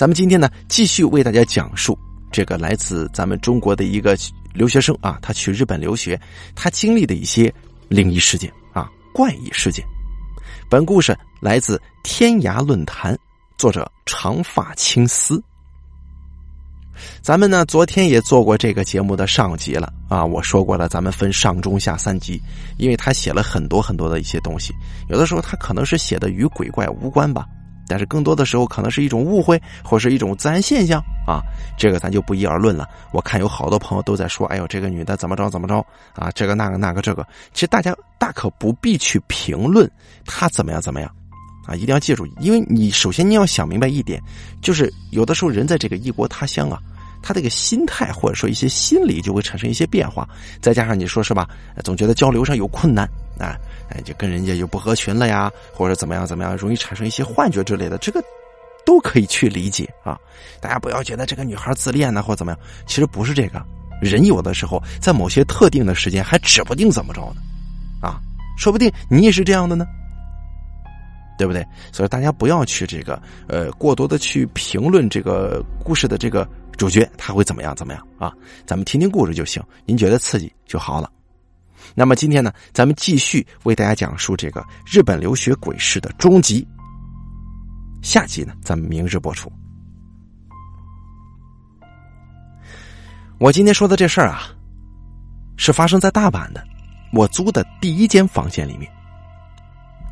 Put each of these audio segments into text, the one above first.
咱们今天呢，继续为大家讲述这个来自咱们中国的一个留学生啊，他去日本留学，他经历的一些灵异事件啊、怪异事件。本故事来自天涯论坛，作者长发青丝。咱们呢，昨天也做过这个节目的上集了啊，我说过了，咱们分上中下三集，因为他写了很多很多的一些东西，有的时候他可能是写的与鬼怪无关吧。但是更多的时候可能是一种误会，或是一种自然现象啊，这个咱就不一而论了。我看有好多朋友都在说：“哎呦，这个女的怎么着怎么着啊？这个那个那个这个。”其实大家大可不必去评论她怎么样怎么样啊！一定要记住，因为你首先你要想明白一点，就是有的时候人在这个异国他乡啊，他这个心态或者说一些心理就会产生一些变化，再加上你说是吧，总觉得交流上有困难啊。哎，就跟人家就不合群了呀，或者怎么样怎么样，容易产生一些幻觉之类的，这个都可以去理解啊。大家不要觉得这个女孩自恋呢，或怎么样，其实不是这个。人有的时候在某些特定的时间还指不定怎么着呢，啊，说不定你也是这样的呢，对不对？所以大家不要去这个呃过多的去评论这个故事的这个主角他会怎么样怎么样啊，咱们听听故事就行，您觉得刺激就好了。那么今天呢，咱们继续为大家讲述这个日本留学鬼事的终极。下集呢，咱们明日播出。我今天说的这事儿啊，是发生在大阪的，我租的第一间房间里面。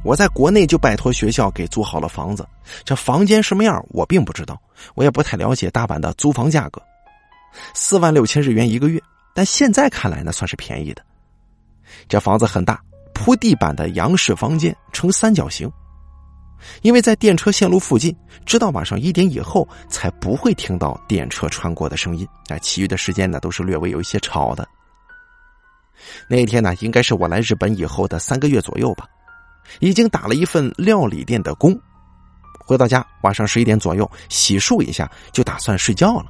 我在国内就拜托学校给租好了房子，这房间什么样我并不知道，我也不太了解大阪的租房价格，四万六千日元一个月，但现在看来呢，算是便宜的。这房子很大，铺地板的洋式房间呈三角形。因为在电车线路附近，直到晚上一点以后才不会听到电车穿过的声音。哎，其余的时间呢都是略微有一些吵的。那天呢，应该是我来日本以后的三个月左右吧，已经打了一份料理店的工。回到家，晚上十一点左右洗漱一下，就打算睡觉了。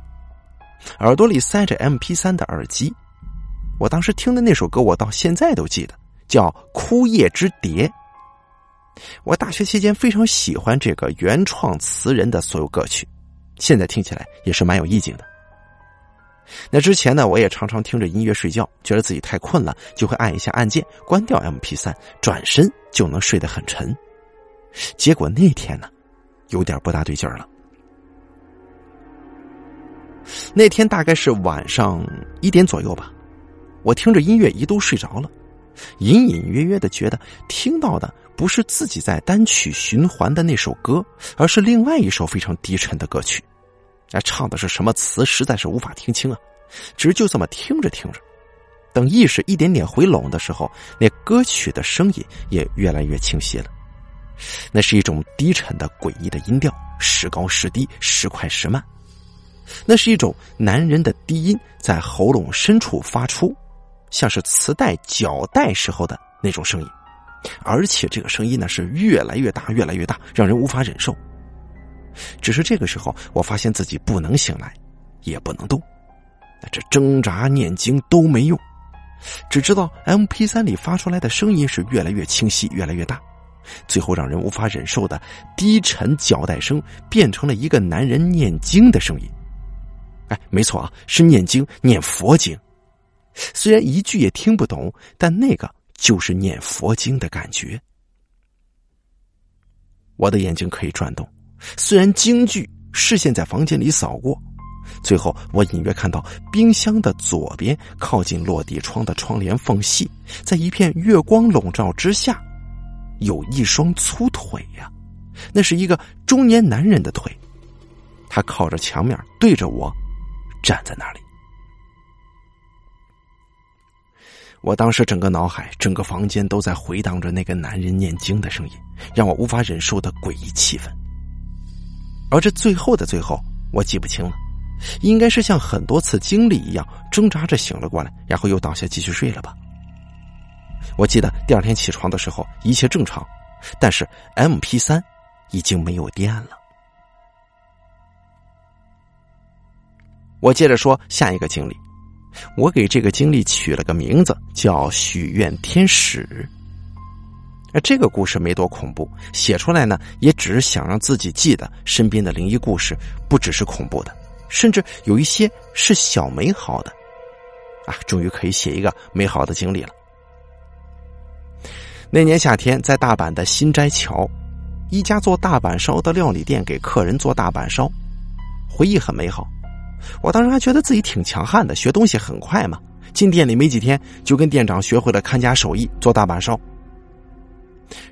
耳朵里塞着 M P 三的耳机。我当时听的那首歌，我到现在都记得，叫《枯叶之蝶》。我大学期间非常喜欢这个原创词人的所有歌曲，现在听起来也是蛮有意境的。那之前呢，我也常常听着音乐睡觉，觉得自己太困了，就会按一下按键关掉 M P 三，转身就能睡得很沉。结果那天呢，有点不大对劲儿了。那天大概是晚上一点左右吧。我听着音乐一度睡着了，隐隐约约的觉得听到的不是自己在单曲循环的那首歌，而是另外一首非常低沉的歌曲。那唱的是什么词，实在是无法听清啊！只是就这么听着听着，等意识一点点回笼的时候，那歌曲的声音也越来越清晰了。那是一种低沉的、诡异的音调，时高时低，时快时慢。那是一种男人的低音在喉咙深处发出。像是磁带绞带时候的那种声音，而且这个声音呢是越来越大，越来越大，让人无法忍受。只是这个时候，我发现自己不能醒来，也不能动，这挣扎念经都没用，只知道 M P 三里发出来的声音是越来越清晰，越来越大，最后让人无法忍受的低沉绞带声变成了一个男人念经的声音。哎，没错啊，是念经，念佛经。虽然一句也听不懂，但那个就是念佛经的感觉。我的眼睛可以转动，虽然惊惧，视线在房间里扫过，最后我隐约看到冰箱的左边靠近落地窗的窗帘缝隙，在一片月光笼罩之下，有一双粗腿呀，那是一个中年男人的腿，他靠着墙面对着我，站在那里。我当时整个脑海、整个房间都在回荡着那个男人念经的声音，让我无法忍受的诡异气氛。而这最后的最后，我记不清了，应该是像很多次经历一样，挣扎着醒了过来，然后又倒下继续睡了吧。我记得第二天起床的时候一切正常，但是 M P 三已经没有电了。我接着说下一个经历。我给这个经历取了个名字，叫“许愿天使”。而这个故事没多恐怖，写出来呢，也只是想让自己记得身边的灵异故事不只是恐怖的，甚至有一些是小美好的。啊，终于可以写一个美好的经历了。那年夏天，在大阪的新斋桥，一家做大阪烧的料理店给客人做大阪烧，回忆很美好。我当时还觉得自己挺强悍的，学东西很快嘛。进店里没几天，就跟店长学会了看家手艺，做大阪烧。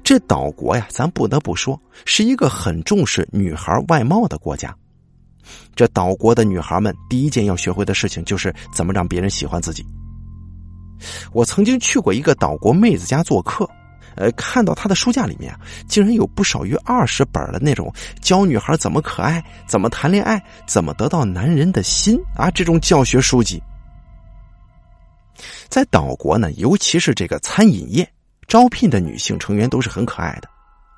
这岛国呀，咱不得不说是一个很重视女孩外貌的国家。这岛国的女孩们第一件要学会的事情就是怎么让别人喜欢自己。我曾经去过一个岛国妹子家做客，呃，看到她的书架里面竟然有不少于二十本的那种教女孩怎么可爱、怎么谈恋爱、怎么得到男人的心啊这种教学书籍。在岛国呢，尤其是这个餐饮业。招聘的女性成员都是很可爱的，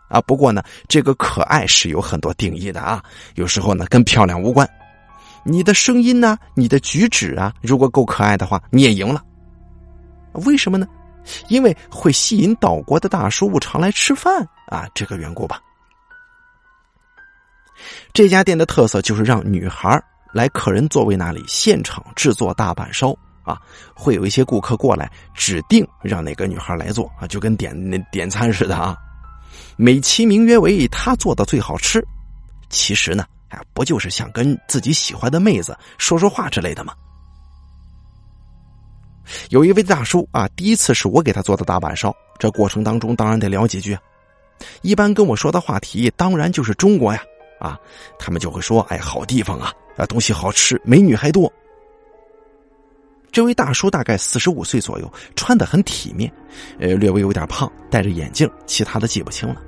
啊，不过呢，这个可爱是有很多定义的啊。有时候呢，跟漂亮无关，你的声音呢，你的举止啊，如果够可爱的话，你也赢了。为什么呢？因为会吸引岛国的大叔常来吃饭啊，这个缘故吧。这家店的特色就是让女孩来客人座位那里现场制作大阪烧。啊，会有一些顾客过来，指定让哪个女孩来做啊，就跟点点餐似的啊，美其名曰为他做的最好吃，其实呢，哎，不就是想跟自己喜欢的妹子说说话之类的吗？有一位大叔啊，第一次是我给他做的大板烧，这过程当中当然得聊几句，一般跟我说的话题当然就是中国呀，啊，他们就会说，哎，好地方啊，啊，东西好吃，美女还多。这位大叔大概四十五岁左右，穿的很体面，呃，略微有点胖，戴着眼镜，其他的记不清了。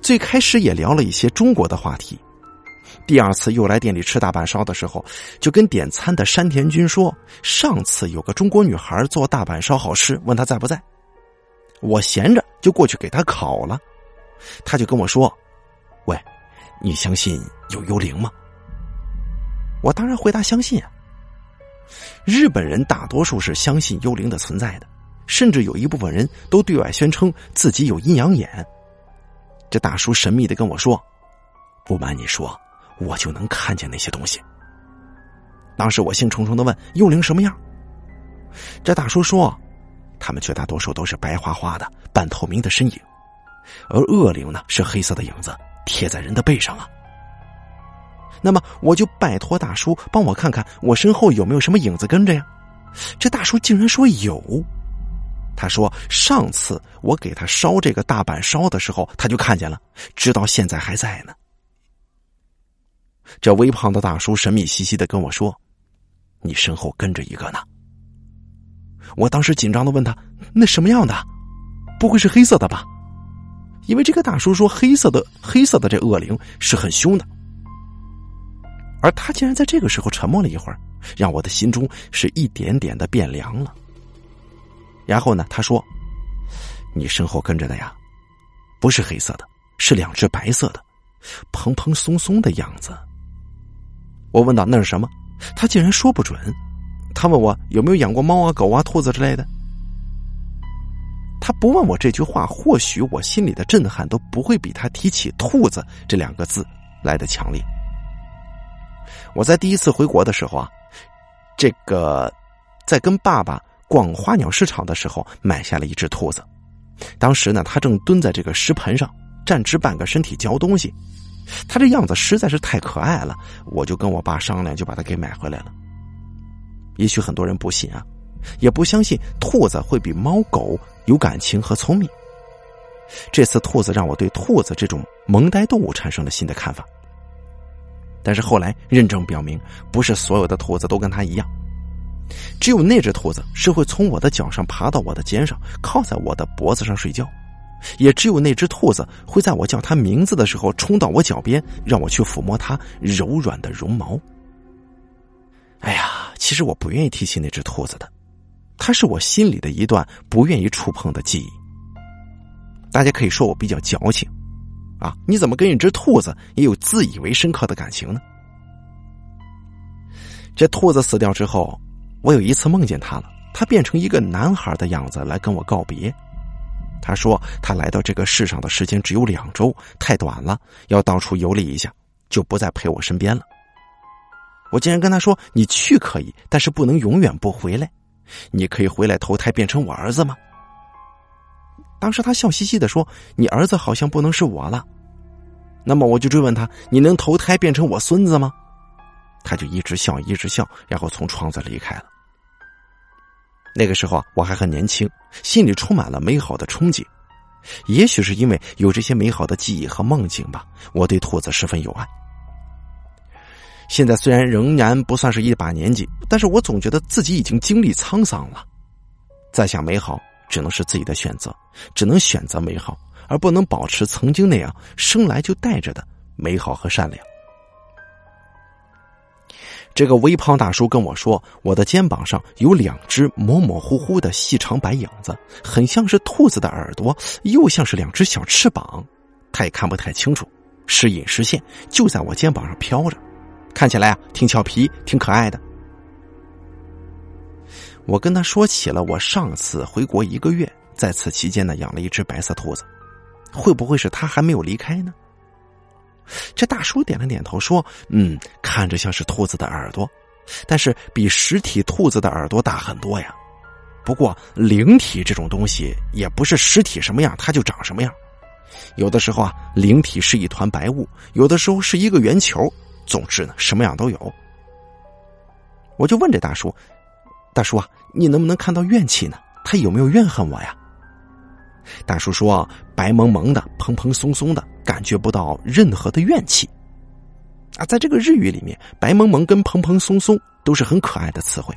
最开始也聊了一些中国的话题。第二次又来店里吃大阪烧的时候，就跟点餐的山田君说，上次有个中国女孩做大阪烧好吃，问他在不在。我闲着就过去给他烤了，他就跟我说：“喂，你相信有幽灵吗？”我当然回答相信啊。日本人大多数是相信幽灵的存在的，甚至有一部分人都对外宣称自己有阴阳眼。这大叔神秘的跟我说：“不瞒你说，我就能看见那些东西。”当时我兴冲冲的问：“幽灵什么样？”这大叔说：“他们绝大多数都是白花花的、半透明的身影，而恶灵呢是黑色的影子贴在人的背上啊。”那么我就拜托大叔帮我看看我身后有没有什么影子跟着呀？这大叔竟然说有。他说上次我给他烧这个大板烧的时候，他就看见了，直到现在还在呢。这微胖的大叔神秘兮兮的跟我说：“你身后跟着一个呢。”我当时紧张的问他：“那什么样的？不会是黑色的吧？”因为这个大叔说黑色的黑色的这恶灵是很凶的。而他竟然在这个时候沉默了一会儿，让我的心中是一点点的变凉了。然后呢，他说：“你身后跟着的呀，不是黑色的，是两只白色的，蓬蓬松松的样子。”我问道：“那是什么？”他竟然说不准。他问我有没有养过猫啊、狗啊、兔子之类的。他不问我这句话，或许我心里的震撼都不会比他提起“兔子”这两个字来的强烈。我在第一次回国的时候啊，这个在跟爸爸逛花鸟市场的时候买下了一只兔子。当时呢，他正蹲在这个石盆上，站直半个身体嚼东西。他这样子实在是太可爱了，我就跟我爸商量，就把它给买回来了。也许很多人不信啊，也不相信兔子会比猫狗有感情和聪明。这次兔子让我对兔子这种萌呆动物产生了新的看法。但是后来认证表明，不是所有的兔子都跟它一样，只有那只兔子是会从我的脚上爬到我的肩上，靠在我的脖子上睡觉，也只有那只兔子会在我叫它名字的时候冲到我脚边，让我去抚摸它柔软的绒毛。哎呀，其实我不愿意提起那只兔子的，它是我心里的一段不愿意触碰的记忆。大家可以说我比较矫情。啊！你怎么跟一只兔子也有自以为深刻的感情呢？这兔子死掉之后，我有一次梦见它了，它变成一个男孩的样子来跟我告别。他说他来到这个世上的时间只有两周，太短了，要到处游历一下，就不再陪我身边了。我竟然跟他说：“你去可以，但是不能永远不回来。你可以回来投胎变成我儿子吗？”当时他笑嘻嘻的说：“你儿子好像不能是我了。”那么我就追问他：“你能投胎变成我孙子吗？”他就一直笑，一直笑，然后从窗子离开了。那个时候啊，我还很年轻，心里充满了美好的憧憬。也许是因为有这些美好的记忆和梦境吧，我对兔子十分有爱。现在虽然仍然不算是一把年纪，但是我总觉得自己已经经历沧桑了。再想美好，只能是自己的选择，只能选择美好，而不能保持曾经那样生来就带着的美好和善良。这个微胖大叔跟我说，我的肩膀上有两只模模糊糊的细长白影子，很像是兔子的耳朵，又像是两只小翅膀，他也看不太清楚，时隐时现，就在我肩膀上飘着。看起来啊，挺俏皮，挺可爱的。我跟他说起了我上次回国一个月，在此期间呢，养了一只白色兔子，会不会是他还没有离开呢？这大叔点了点头，说：“嗯，看着像是兔子的耳朵，但是比实体兔子的耳朵大很多呀。不过灵体这种东西，也不是实体什么样它就长什么样，有的时候啊，灵体是一团白雾，有的时候是一个圆球。”总之呢，什么样都有。我就问这大叔：“大叔啊，你能不能看到怨气呢？他有没有怨恨我呀？”大叔说：“白蒙蒙的，蓬蓬松松的，感觉不到任何的怨气。”啊，在这个日语里面，“白蒙蒙”跟“蓬蓬松松”都是很可爱的词汇。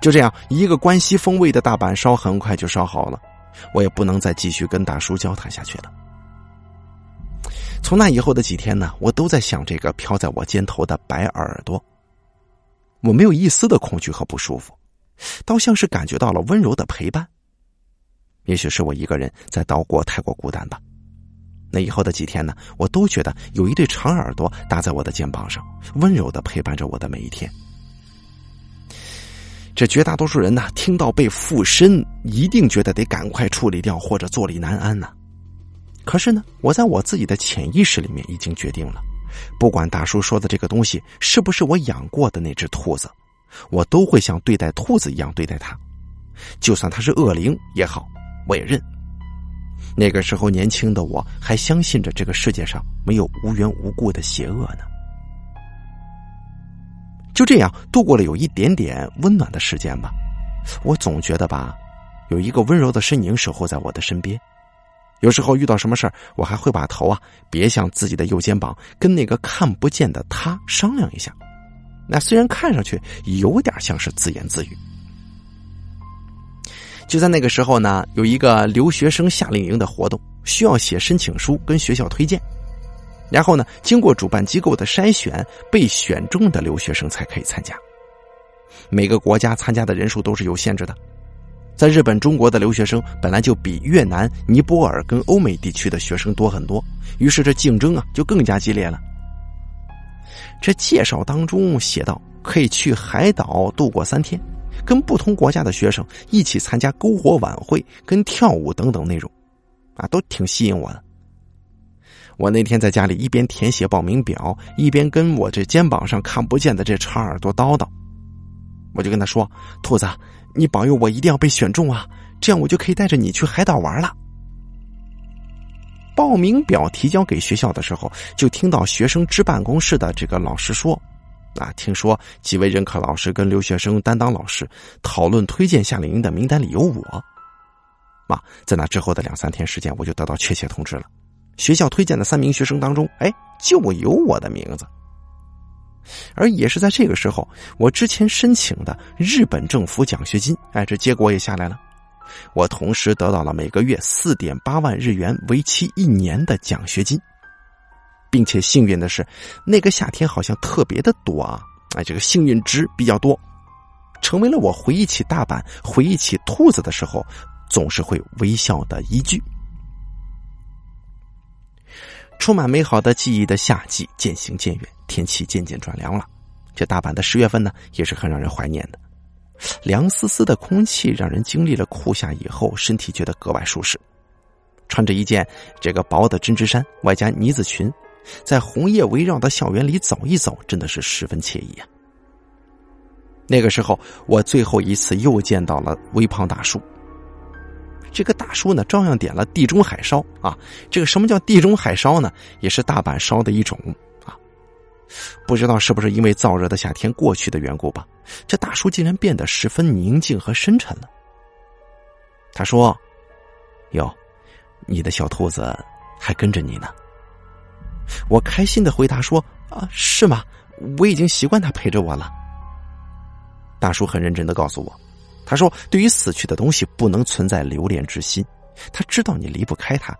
就这样，一个关西风味的大板烧很快就烧好了，我也不能再继续跟大叔交谈下去了。从那以后的几天呢，我都在想这个飘在我肩头的白耳朵。我没有一丝的恐惧和不舒服，倒像是感觉到了温柔的陪伴。也许是我一个人在岛国太过孤单吧。那以后的几天呢，我都觉得有一对长耳朵搭在我的肩膀上，温柔的陪伴着我的每一天。这绝大多数人呢，听到被附身，一定觉得得赶快处理掉，或者坐立难安呢。可是呢，我在我自己的潜意识里面已经决定了，不管大叔说的这个东西是不是我养过的那只兔子，我都会像对待兔子一样对待它。就算它是恶灵也好，我也认。那个时候年轻的我还相信着这个世界上没有无缘无故的邪恶呢。就这样度过了有一点点温暖的时间吧。我总觉得吧，有一个温柔的身影守候在我的身边。有时候遇到什么事儿，我还会把头啊别向自己的右肩膀，跟那个看不见的他商量一下。那虽然看上去有点像是自言自语。就在那个时候呢，有一个留学生夏令营的活动，需要写申请书跟学校推荐，然后呢，经过主办机构的筛选，被选中的留学生才可以参加。每个国家参加的人数都是有限制的。在日本，中国的留学生本来就比越南、尼泊尔跟欧美地区的学生多很多，于是这竞争啊就更加激烈了。这介绍当中写道，可以去海岛度过三天，跟不同国家的学生一起参加篝火晚会、跟跳舞等等内容，啊，都挺吸引我的。我那天在家里一边填写报名表，一边跟我这肩膀上看不见的这长耳朵叨叨，我就跟他说：“兔子。”你保佑我一定要被选中啊！这样我就可以带着你去海岛玩了。报名表提交给学校的时候，就听到学生支办公室的这个老师说：“啊，听说几位任课老师跟留学生担当老师讨论推荐夏令营的名单里有我。”啊，在那之后的两三天时间，我就得到确切通知了。学校推荐的三名学生当中，哎，就有我的名字。而也是在这个时候，我之前申请的日本政府奖学金，哎，这结果也下来了。我同时得到了每个月四点八万日元，为期一年的奖学金，并且幸运的是，那个夏天好像特别的多啊，哎，这个幸运值比较多，成为了我回忆起大阪、回忆起兔子的时候，总是会微笑的依据。充满美好的记忆的夏季渐行渐远，天气渐渐转凉了。这大阪的十月份呢，也是很让人怀念的。凉丝丝的空气让人经历了酷夏以后，身体觉得格外舒适。穿着一件这个薄的针织衫，外加呢子裙，在红叶围绕的校园里走一走，真的是十分惬意啊。那个时候，我最后一次又见到了微胖大叔。这个大叔呢，照样点了地中海烧啊。这个什么叫地中海烧呢？也是大阪烧的一种啊。不知道是不是因为燥热的夏天过去的缘故吧，这大叔竟然变得十分宁静和深沉了。他说：“哟，你的小兔子还跟着你呢。”我开心的回答说：“啊，是吗？我已经习惯它陪着我了。”大叔很认真的告诉我，他说：“对于死去的东西，不能存在留恋之心。他知道你离不开他，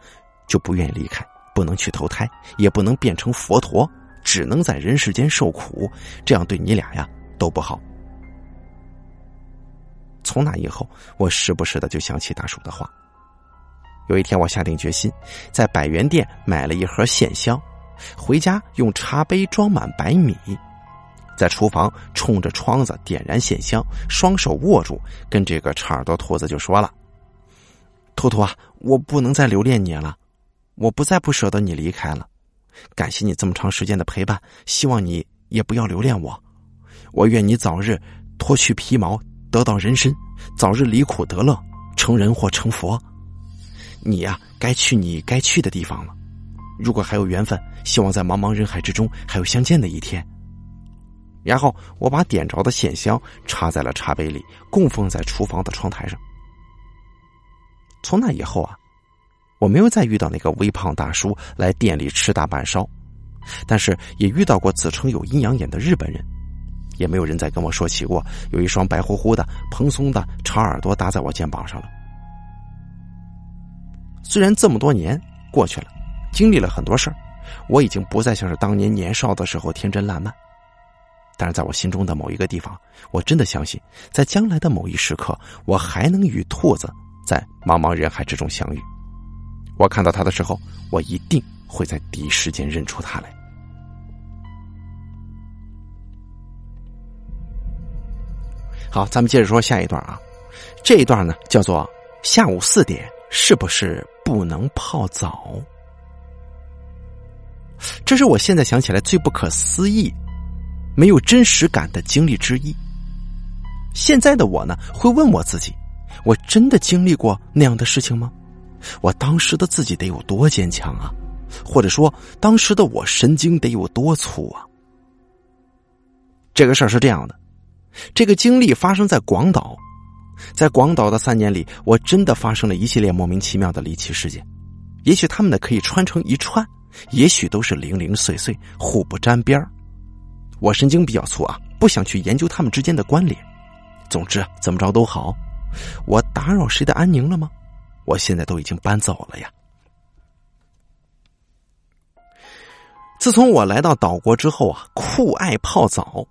就不愿意离开，不能去投胎，也不能变成佛陀，只能在人世间受苦。这样对你俩呀都不好。”从那以后，我时不时的就想起大叔的话。有一天，我下定决心，在百元店买了一盒线香，回家用茶杯装满白米。在厨房冲着窗子点燃线香，双手握住，跟这个长耳朵兔子就说了：“兔兔啊，我不能再留恋你了，我不再不舍得你离开了。感谢你这么长时间的陪伴，希望你也不要留恋我。我愿你早日脱去皮毛，得到人身，早日离苦得乐，成人或成佛。你呀，该去你该去的地方了。如果还有缘分，希望在茫茫人海之中还有相见的一天。”然后我把点着的线香插在了茶杯里，供奉在厨房的窗台上。从那以后啊，我没有再遇到那个微胖大叔来店里吃大半烧，但是也遇到过自称有阴阳眼的日本人，也没有人再跟我说起过有一双白乎乎的蓬松的长耳朵搭在我肩膀上了。虽然这么多年过去了，经历了很多事儿，我已经不再像是当年年少的时候天真烂漫。但是在我心中的某一个地方，我真的相信，在将来的某一时刻，我还能与兔子在茫茫人海之中相遇。我看到他的时候，我一定会在第一时间认出他来。好，咱们接着说下一段啊。这一段呢，叫做下午四点是不是不能泡澡？这是我现在想起来最不可思议。没有真实感的经历之一。现在的我呢，会问我自己：我真的经历过那样的事情吗？我当时的自己得有多坚强啊？或者说，当时的我神经得有多粗啊？这个事儿是这样的，这个经历发生在广岛，在广岛的三年里，我真的发生了一系列莫名其妙的离奇事件。也许他们呢可以串成一串，也许都是零零碎碎，互不沾边儿。我神经比较粗啊，不想去研究他们之间的关联。总之，怎么着都好。我打扰谁的安宁了吗？我现在都已经搬走了呀。自从我来到岛国之后啊，酷爱泡澡，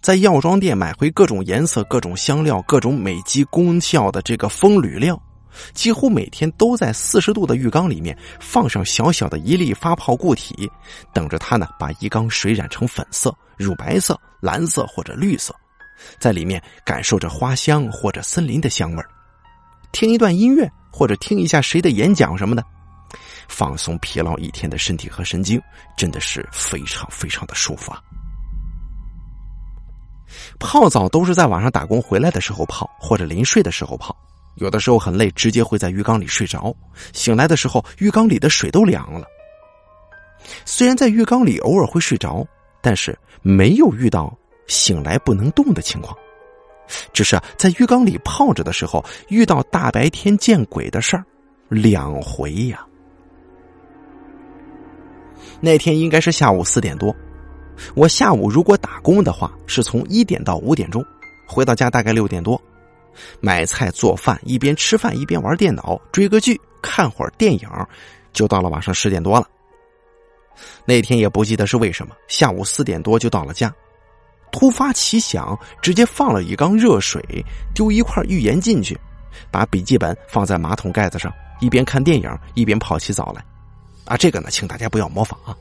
在药妆店买回各种颜色、各种香料、各种美肌功效的这个风吕料。几乎每天都在四十度的浴缸里面放上小小的一粒发泡固体，等着它呢把浴缸水染成粉色、乳白色、蓝色或者绿色，在里面感受着花香或者森林的香味听一段音乐或者听一下谁的演讲什么的，放松疲劳一天的身体和神经，真的是非常非常的舒服啊！泡澡都是在晚上打工回来的时候泡，或者临睡的时候泡。有的时候很累，直接会在浴缸里睡着。醒来的时候，浴缸里的水都凉了。虽然在浴缸里偶尔会睡着，但是没有遇到醒来不能动的情况。只是在浴缸里泡着的时候，遇到大白天见鬼的事儿两回呀。那天应该是下午四点多，我下午如果打工的话，是从一点到五点钟，回到家大概六点多。买菜做饭，一边吃饭一边玩电脑，追个剧，看会儿电影，就到了晚上十点多了。那天也不记得是为什么，下午四点多就到了家，突发奇想，直接放了一缸热水，丢一块浴盐进去，把笔记本放在马桶盖子上，一边看电影一边泡起澡来。啊，这个呢，请大家不要模仿啊。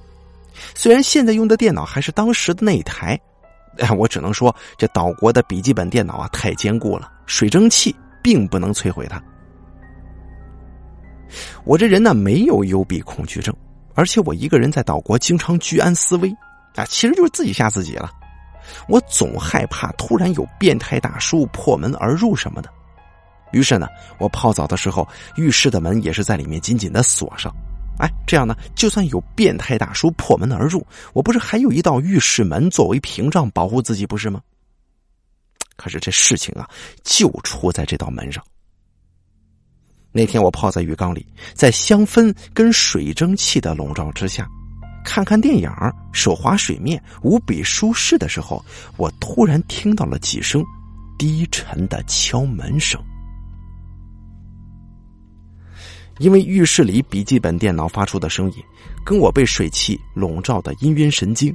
虽然现在用的电脑还是当时的那一台，我只能说，这岛国的笔记本电脑啊太坚固了，水蒸气并不能摧毁它。我这人呢没有幽闭恐惧症，而且我一个人在岛国经常居安思危啊，其实就是自己吓自己了。我总害怕突然有变态大叔破门而入什么的。于是呢，我泡澡的时候，浴室的门也是在里面紧紧的锁上。哎，这样呢，就算有变态大叔破门而入，我不是还有一道浴室门作为屏障保护自己，不是吗？可是这事情啊，就出在这道门上。那天我泡在浴缸里，在香氛跟水蒸气的笼罩之下，看看电影，手滑水面，无比舒适的时候，我突然听到了几声低沉的敲门声。因为浴室里笔记本电脑发出的声音，跟我被水汽笼罩的氤氲神经，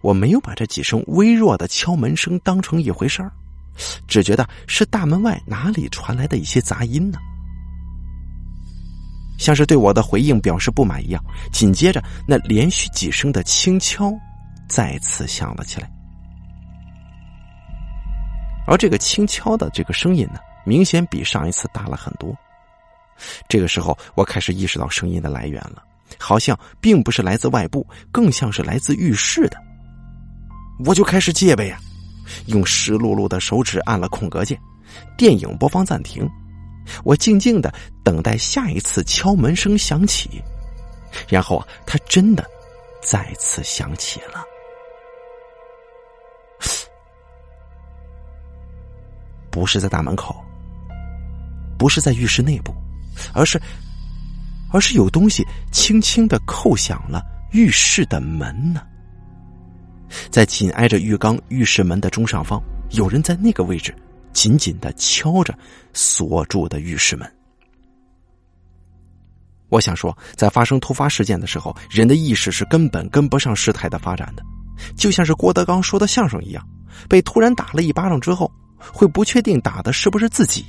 我没有把这几声微弱的敲门声当成一回事儿，只觉得是大门外哪里传来的一些杂音呢。像是对我的回应表示不满一样，紧接着那连续几声的轻敲再次响了起来，而这个轻敲的这个声音呢，明显比上一次大了很多。这个时候，我开始意识到声音的来源了，好像并不是来自外部，更像是来自浴室的。我就开始戒备呀，用湿漉漉的手指按了空格键，电影播放暂停。我静静的等待下一次敲门声响起，然后啊，它真的再次响起了。不是在大门口，不是在浴室内部，而是，而是有东西轻轻的叩响了浴室的门呢。在紧挨着浴缸浴室门的中上方，有人在那个位置。紧紧的敲着锁住的浴室门。我想说，在发生突发事件的时候，人的意识是根本跟不上事态的发展的，就像是郭德纲说的相声一样，被突然打了一巴掌之后，会不确定打的是不是自己。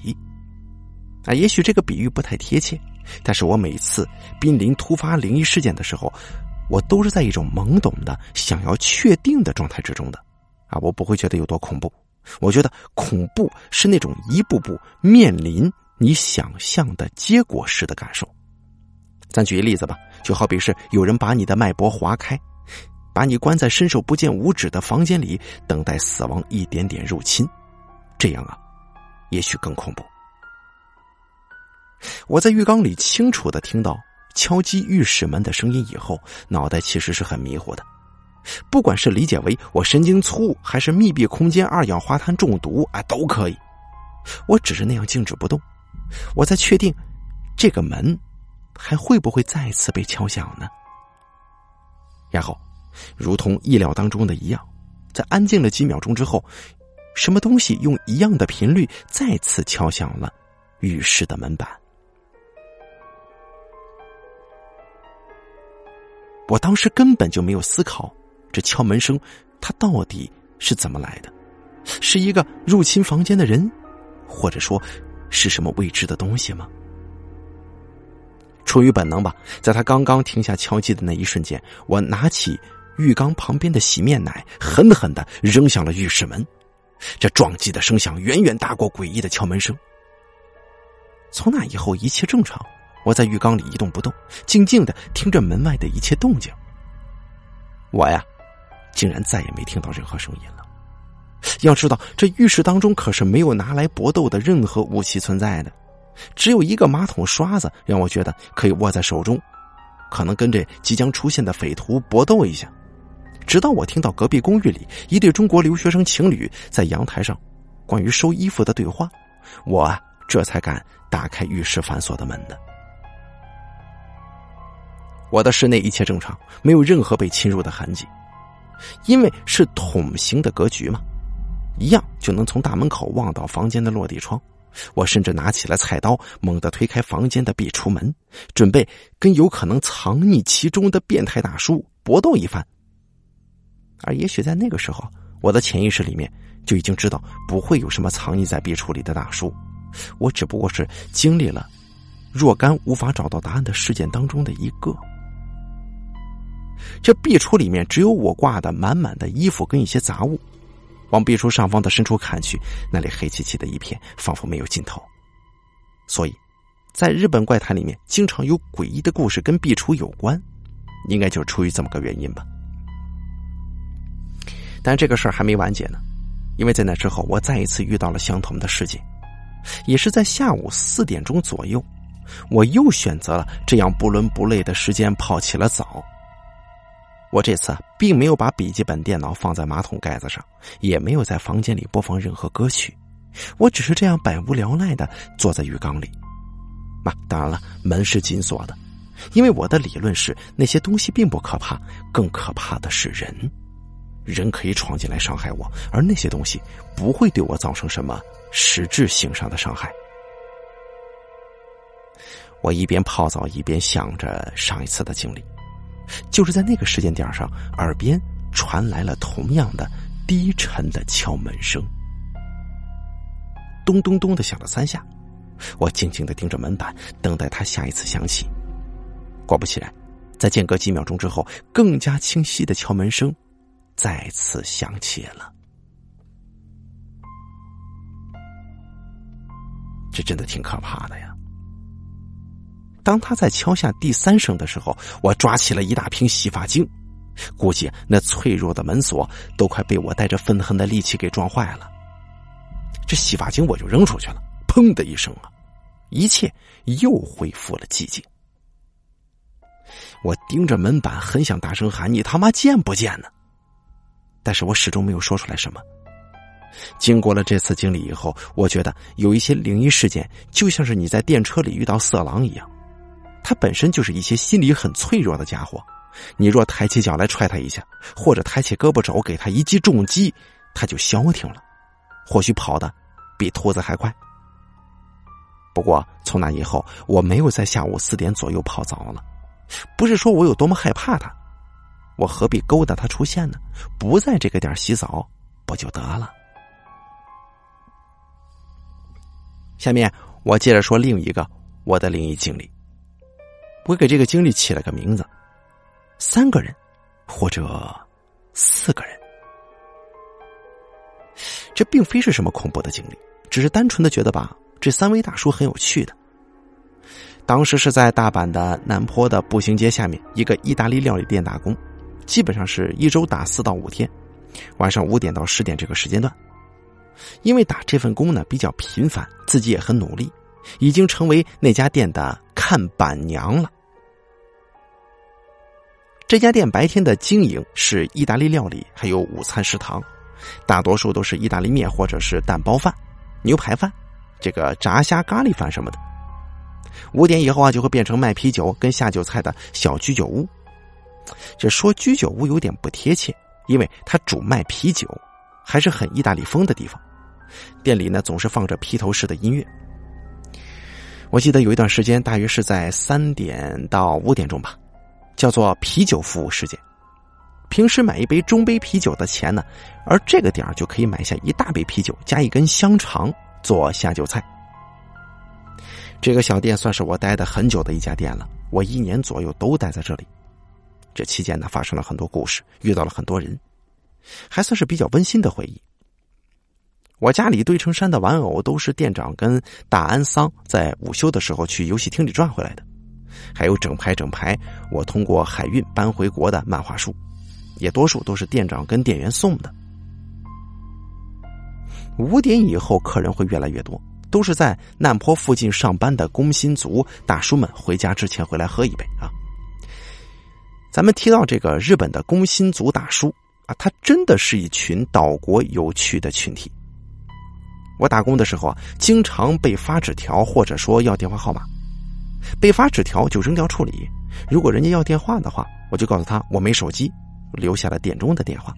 啊，也许这个比喻不太贴切，但是我每次濒临突发灵异事件的时候，我都是在一种懵懂的想要确定的状态之中的。啊，我不会觉得有多恐怖。我觉得恐怖是那种一步步面临你想象的结果时的感受。咱举一例子吧，就好比是有人把你的脉搏划开，把你关在伸手不见五指的房间里，等待死亡一点点入侵。这样啊，也许更恐怖。我在浴缸里清楚的听到敲击浴室门的声音以后，脑袋其实是很迷糊的。不管是理解为我神经粗，还是密闭空间二氧化碳中毒，啊，都可以。我只是那样静止不动，我在确定这个门还会不会再次被敲响呢？然后，如同意料当中的一样，在安静了几秒钟之后，什么东西用一样的频率再次敲响了浴室的门板。我当时根本就没有思考。这敲门声，它到底是怎么来的？是一个入侵房间的人，或者说是什么未知的东西吗？出于本能吧，在他刚刚停下敲击的那一瞬间，我拿起浴缸旁边的洗面奶，狠狠的扔向了浴室门。这撞击的声响远远大过诡异的敲门声。从那以后，一切正常。我在浴缸里一动不动，静静的听着门外的一切动静。我呀。竟然再也没听到任何声音了。要知道，这浴室当中可是没有拿来搏斗的任何武器存在的，只有一个马桶刷子，让我觉得可以握在手中，可能跟这即将出现的匪徒搏斗一下。直到我听到隔壁公寓里一对中国留学生情侣在阳台上关于收衣服的对话，我这才敢打开浴室反锁的门的。我的室内一切正常，没有任何被侵入的痕迹。因为是筒形的格局嘛，一样就能从大门口望到房间的落地窗。我甚至拿起了菜刀，猛地推开房间的壁橱门，准备跟有可能藏匿其中的变态大叔搏斗一番。而也许在那个时候，我的潜意识里面就已经知道不会有什么藏匿在壁橱里的大叔，我只不过是经历了若干无法找到答案的事件当中的一个。这壁橱里面只有我挂的满满的衣服跟一些杂物，往壁橱上方的深处看去，那里黑漆漆的一片，仿佛没有尽头。所以，在日本怪谈里面，经常有诡异的故事跟壁橱有关，应该就是出于这么个原因吧。但这个事儿还没完结呢，因为在那之后，我再一次遇到了相同的事情，也是在下午四点钟左右，我又选择了这样不伦不类的时间泡起了澡。我这次并没有把笔记本电脑放在马桶盖子上，也没有在房间里播放任何歌曲，我只是这样百无聊赖的坐在浴缸里。啊，当然了，门是紧锁的，因为我的理论是那些东西并不可怕，更可怕的是人。人可以闯进来伤害我，而那些东西不会对我造成什么实质性上的伤害。我一边泡澡一边想着上一次的经历。就是在那个时间点上，耳边传来了同样的低沉的敲门声，咚咚咚的响了三下。我静静的盯着门板，等待它下一次响起。果不其然，在间隔几秒钟之后，更加清晰的敲门声再次响起了。这真的挺可怕的呀！当他在敲下第三声的时候，我抓起了一大瓶洗发精，估计那脆弱的门锁都快被我带着愤恨的力气给撞坏了。这洗发精我就扔出去了，砰的一声啊，一切又恢复了寂静。我盯着门板，很想大声喊：“你他妈见不见呢？”但是我始终没有说出来什么。经过了这次经历以后，我觉得有一些灵异事件，就像是你在电车里遇到色狼一样。他本身就是一些心理很脆弱的家伙，你若抬起脚来踹他一下，或者抬起胳膊肘给他一记重击，他就消停了，或许跑的比兔子还快。不过从那以后，我没有在下午四点左右泡澡了，不是说我有多么害怕他，我何必勾搭他出现呢？不在这个点洗澡不就得了？下面我接着说另一个我的灵异经历。我给这个经历起了个名字：三个人，或者四个人。这并非是什么恐怖的经历，只是单纯的觉得吧，这三位大叔很有趣的。当时是在大阪的南坡的步行街下面一个意大利料理店打工，基本上是一周打四到五天，晚上五点到十点这个时间段。因为打这份工呢比较频繁，自己也很努力。已经成为那家店的看板娘了。这家店白天的经营是意大利料理，还有午餐食堂，大多数都是意大利面或者是蛋包饭、牛排饭、这个炸虾咖喱饭什么的。五点以后啊，就会变成卖啤酒跟下酒菜的小居酒屋。这说居酒屋有点不贴切，因为它主卖啤酒，还是很意大利风的地方。店里呢总是放着披头士的音乐。我记得有一段时间，大约是在三点到五点钟吧，叫做啤酒服务事件。平时买一杯中杯啤酒的钱呢，而这个点儿就可以买下一大杯啤酒加一根香肠做下酒菜。这个小店算是我待的很久的一家店了，我一年左右都待在这里。这期间呢，发生了很多故事，遇到了很多人，还算是比较温馨的回忆。我家里堆成山的玩偶都是店长跟大安桑在午休的时候去游戏厅里赚回来的，还有整排整排我通过海运搬回国的漫画书，也多数都是店长跟店员送的。五点以后客人会越来越多，都是在难坡附近上班的工薪族大叔们回家之前回来喝一杯啊。咱们提到这个日本的工薪族大叔啊，他真的是一群岛国有趣的群体。我打工的时候啊，经常被发纸条，或者说要电话号码。被发纸条就扔掉处理，如果人家要电话的话，我就告诉他我没手机，留下了店中的电话。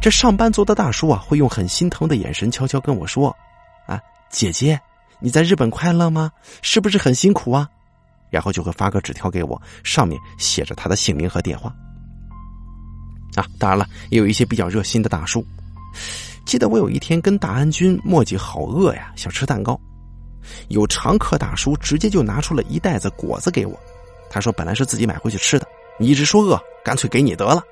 这上班族的大叔啊，会用很心疼的眼神悄悄跟我说：“啊，姐姐，你在日本快乐吗？是不是很辛苦啊？”然后就会发个纸条给我，上面写着他的姓名和电话。啊，当然了，也有一些比较热心的大叔。记得我有一天跟大安君墨迹，好饿呀，想吃蛋糕。有常客大叔直接就拿出了一袋子果子给我，他说本来是自己买回去吃的，你一直说饿，干脆给你得了。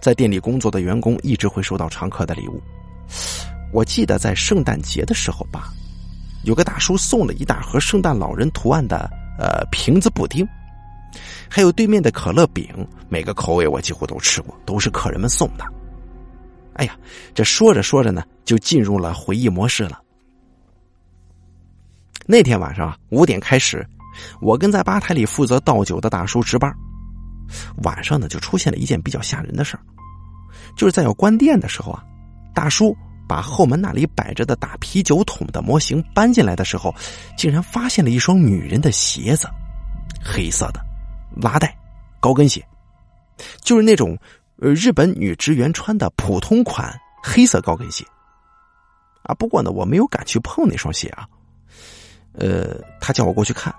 在店里工作的员工一直会收到常客的礼物。我记得在圣诞节的时候吧，有个大叔送了一大盒圣诞老人图案的呃瓶子布丁，还有对面的可乐饼，每个口味我几乎都吃过，都是客人们送的。哎呀，这说着说着呢，就进入了回忆模式了。那天晚上啊，五点开始，我跟在吧台里负责倒酒的大叔值班。晚上呢，就出现了一件比较吓人的事儿，就是在要关店的时候啊，大叔把后门那里摆着的大啤酒桶的模型搬进来的时候，竟然发现了一双女人的鞋子，黑色的，拉带，高跟鞋，就是那种呃日本女职员穿的普通款黑色高跟鞋。啊，不过呢，我没有敢去碰那双鞋啊。呃，他叫我过去看，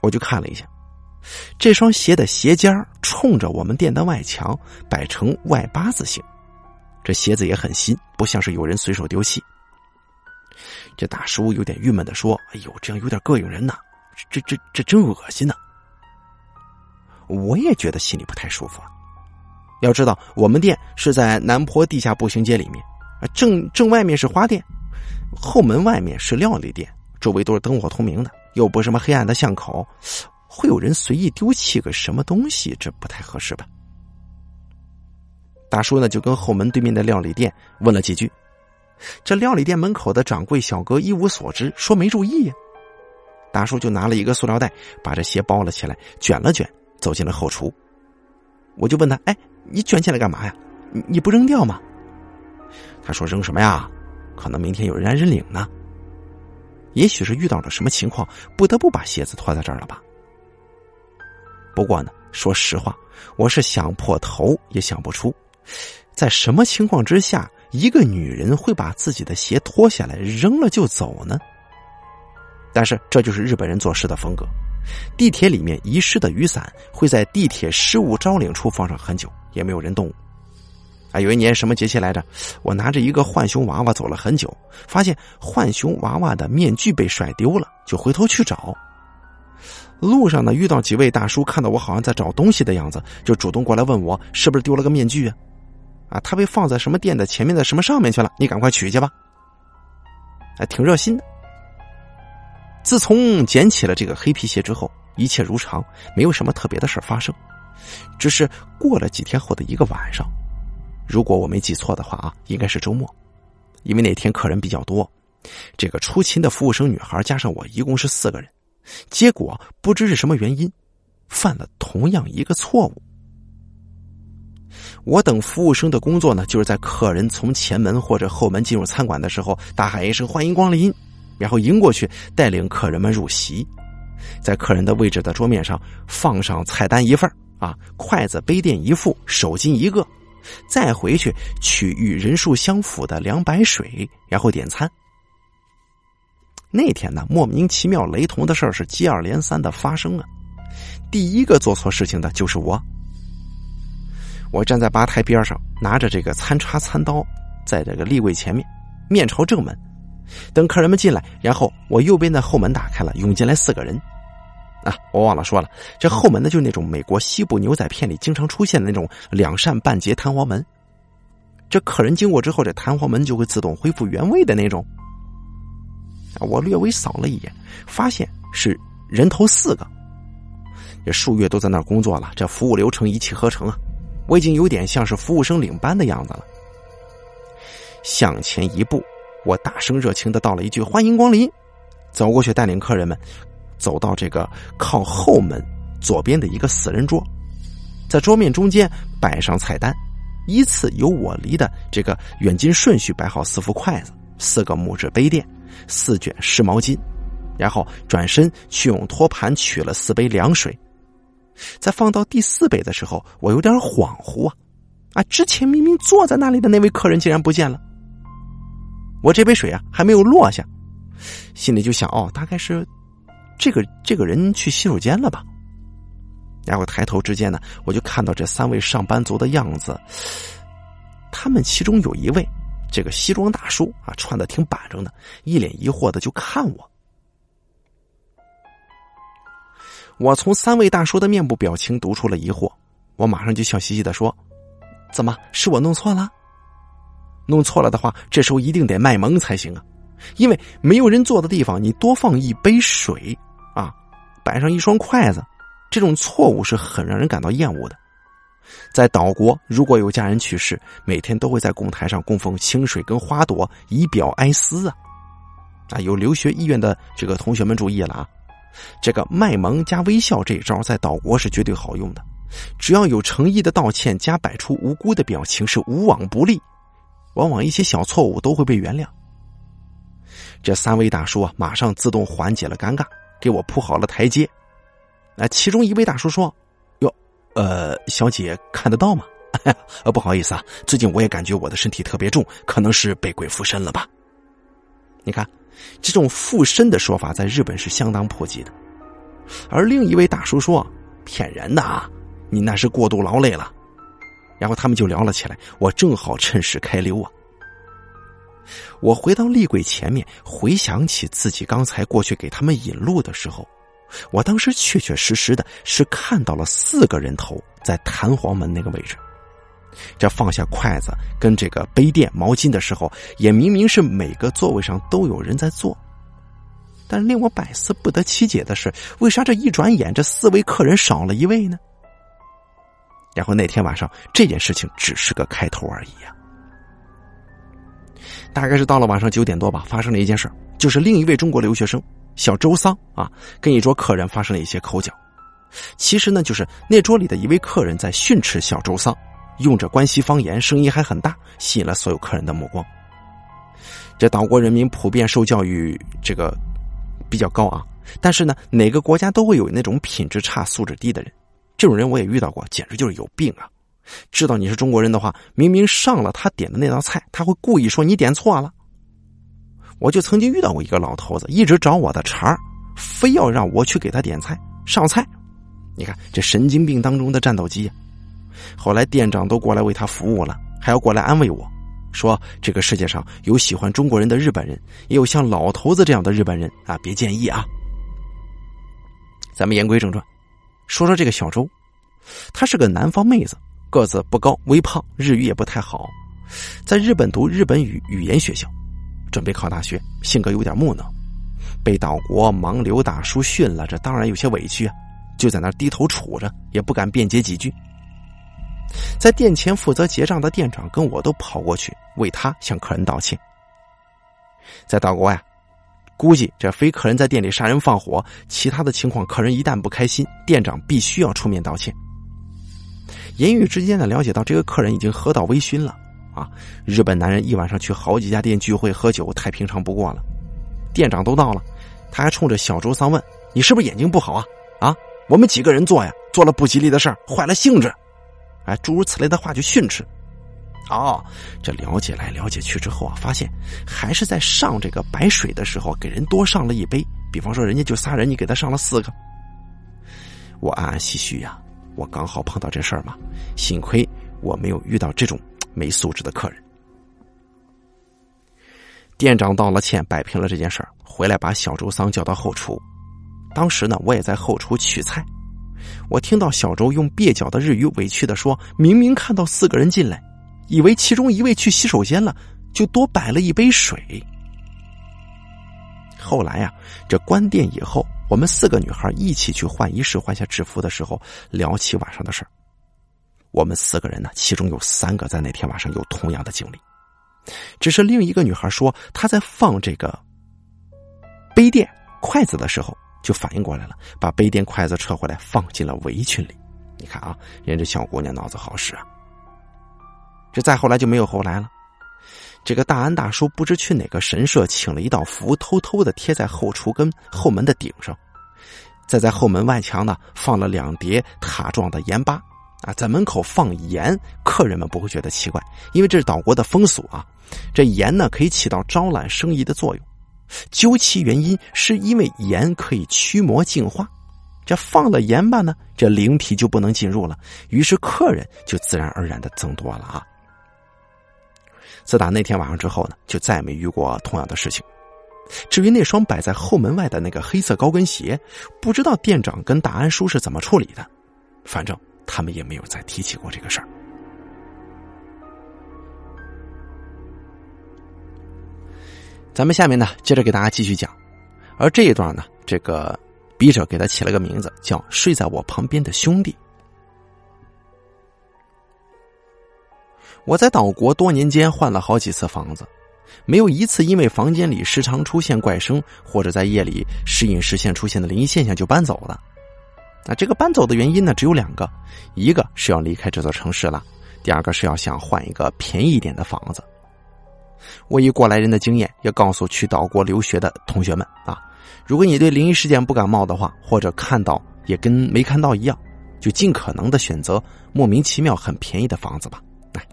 我就看了一下。这双鞋的鞋尖冲着我们店的外墙，摆成外八字形。这鞋子也很新，不像是有人随手丢弃。这大叔有点郁闷的说：“哎呦，这样有点膈应人呐，这这这真恶心呐！”我也觉得心里不太舒服。啊要知道，我们店是在南坡地下步行街里面，啊，正正外面是花店，后门外面是料理店，周围都是灯火通明的，又不是什么黑暗的巷口。会有人随意丢弃个什么东西？这不太合适吧？大叔呢，就跟后门对面的料理店问了几句。这料理店门口的掌柜小哥一无所知，说没注意呀。大叔就拿了一个塑料袋，把这鞋包了起来，卷了卷，走进了后厨。我就问他：“哎，你卷起来干嘛呀？你你不扔掉吗？”他说：“扔什么呀？可能明天有人来认领呢。也许是遇到了什么情况，不得不把鞋子脱在这儿了吧。”不过呢，说实话，我是想破头也想不出，在什么情况之下，一个女人会把自己的鞋脱下来扔了就走呢？但是这就是日本人做事的风格。地铁里面遗失的雨伞会在地铁失物招领处放上很久，也没有人动。啊，有一年什么节气来着？我拿着一个浣熊娃娃走了很久，发现浣熊娃娃的面具被甩丢了，就回头去找。路上呢，遇到几位大叔，看到我好像在找东西的样子，就主动过来问我是不是丢了个面具啊？啊，他被放在什么店的前面的什么上面去了？你赶快取去吧。还挺热心的。自从捡起了这个黑皮鞋之后，一切如常，没有什么特别的事发生。只是过了几天后的一个晚上，如果我没记错的话啊，应该是周末，因为那天客人比较多，这个出勤的服务生女孩加上我，一共是四个人。结果不知是什么原因，犯了同样一个错误。我等服务生的工作呢，就是在客人从前门或者后门进入餐馆的时候，大喊一声“欢迎光临”，然后迎过去带领客人们入席，在客人的位置的桌面上放上菜单一份啊，筷子、杯垫一副，手巾一个，再回去取与人数相符的凉白水，然后点餐。那天呢，莫名其妙雷同的事儿是接二连三的发生啊！第一个做错事情的就是我。我站在吧台边上，拿着这个餐叉、餐刀，在这个立柜前面，面朝正门，等客人们进来。然后我右边的后门打开了，涌进来四个人。啊，我忘了说了，这后门呢，就是那种美国西部牛仔片里经常出现的那种两扇半截弹簧门。这客人经过之后，这弹簧门就会自动恢复原位的那种。我略微扫了一眼，发现是人头四个。这数月都在那儿工作了，这服务流程一气呵成啊！我已经有点像是服务生领班的样子了。向前一步，我大声热情的道了一句“欢迎光临”，走过去带领客人们走到这个靠后门左边的一个四人桌，在桌面中间摆上菜单，依次由我离的这个远近顺序摆好四副筷子、四个木质杯垫。四卷湿毛巾，然后转身去用托盘取了四杯凉水，在放到第四杯的时候，我有点恍惚啊！啊，之前明明坐在那里的那位客人竟然不见了。我这杯水啊还没有落下，心里就想：哦，大概是这个这个人去洗手间了吧？然后抬头之间呢，我就看到这三位上班族的样子，他们其中有一位。这个西装大叔啊，穿的挺板正的，一脸疑惑的就看我。我从三位大叔的面部表情读出了疑惑，我马上就笑嘻嘻的说：“怎么是我弄错了？弄错了的话，这时候一定得卖萌才行啊！因为没有人坐的地方，你多放一杯水，摆上一双筷子，这种错误是很让人感到厌恶的。在岛国，如果有家人去世，每天都会在供台上供奉清水跟花朵，以表哀思啊！啊，有留学意愿的这个同学们注意了啊！这个卖萌加微笑这一招在岛国是绝对好用的，只要有诚意的道歉加摆出无辜的表情，是无往不利，往往一些小错误都会被原谅。这三位大叔啊，马上自动缓解了尴尬，给我铺好了台阶。那其中一位大叔说：“哟，呃，小姐看得到吗？呃，不好意思啊，最近我也感觉我的身体特别重，可能是被鬼附身了吧？你看。”这种附身的说法在日本是相当普及的，而另一位大叔说：“骗人的啊，你那是过度劳累了。”然后他们就聊了起来，我正好趁势开溜啊。我回到立柜前面，回想起自己刚才过去给他们引路的时候，我当时确确实实的是看到了四个人头在弹簧门那个位置。这放下筷子跟这个杯垫、毛巾的时候，也明明是每个座位上都有人在坐，但令我百思不得其解的是，为啥这一转眼这四位客人少了一位呢？然后那天晚上这件事情只是个开头而已呀。大概是到了晚上九点多吧，发生了一件事就是另一位中国留学生小周桑啊，跟一桌客人发生了一些口角。其实呢，就是那桌里的一位客人在训斥小周桑。用着关西方言，声音还很大，吸引了所有客人的目光。这岛国人民普遍受教育这个比较高啊，但是呢，哪个国家都会有那种品质差、素质低的人。这种人我也遇到过，简直就是有病啊！知道你是中国人的话，明明上了他点的那道菜，他会故意说你点错了。我就曾经遇到过一个老头子，一直找我的茬儿非要让我去给他点菜、上菜。你看这神经病当中的战斗机。后来店长都过来为他服务了，还要过来安慰我，说这个世界上有喜欢中国人的日本人，也有像老头子这样的日本人啊，别介意啊。咱们言归正传，说说这个小周，她是个南方妹子，个子不高，微胖，日语也不太好，在日本读日本语语言学校，准备考大学，性格有点木讷，被岛国盲流大叔训了，这当然有些委屈啊，就在那低头杵着，也不敢辩解几句。在店前负责结账的店长跟我都跑过去为他向客人道歉。在岛国呀，估计这非客人在店里杀人放火，其他的情况，客人一旦不开心，店长必须要出面道歉。言语之间呢，了解到这个客人已经喝到微醺了啊！日本男人一晚上去好几家店聚会喝酒，太平常不过了。店长都到了，他还冲着小周桑问：“你是不是眼睛不好啊？啊，我们几个人做呀，做了不吉利的事儿，坏了兴致。”哎，诸如此类的话就训斥。哦，这了解来了解去之后啊，发现还是在上这个白水的时候给人多上了一杯。比方说，人家就仨人，你给他上了四个。我暗暗唏嘘呀，我刚好碰到这事儿嘛，幸亏我没有遇到这种没素质的客人。店长道了歉，摆平了这件事儿，回来把小周桑叫到后厨。当时呢，我也在后厨取菜。我听到小周用蹩脚的日语委屈的说：“明明看到四个人进来，以为其中一位去洗手间了，就多摆了一杯水。”后来呀，这关店以后，我们四个女孩一起去换衣室换下制服的时候，聊起晚上的事儿。我们四个人呢，其中有三个在那天晚上有同样的经历，只是另一个女孩说她在放这个杯垫、筷子的时候。就反应过来了，把杯垫、筷子撤回来，放进了围裙里。你看啊，人这小姑娘脑子好使啊。这再后来就没有后来了。这个大安大叔不知去哪个神社请了一道符，偷偷的贴在后厨跟后门的顶上，再在后门外墙呢放了两叠塔状的盐巴啊，在门口放盐，客人们不会觉得奇怪，因为这是岛国的风俗啊。这盐呢可以起到招揽生意的作用。究其原因，是因为盐可以驱魔净化，这放了盐吧呢，这灵体就不能进入了，于是客人就自然而然的增多了啊。自打那天晚上之后呢就再也没遇过同样的事情。至于那双摆在后门外的那个黑色高跟鞋不知道店长跟大安叔是怎么处理的反正他们也没有再提起过这个事儿。咱们下面呢接着给大家继续讲。而这一段呢这个笔者给他起了个名字叫睡在我旁边的兄弟。我在岛国多年间换了好几次房子，没有一次因为房间里时常出现怪声，或者在夜里时隐时现出现的灵异现象就搬走了。那这个搬走的原因呢，只有两个：一个是要离开这座城市了，第二个是要想换一个便宜一点的房子。我以过来人的经验，要告诉去岛国留学的同学们啊，如果你对灵异事件不感冒的话，或者看到也跟没看到一样，就尽可能的选择莫名其妙很便宜的房子吧。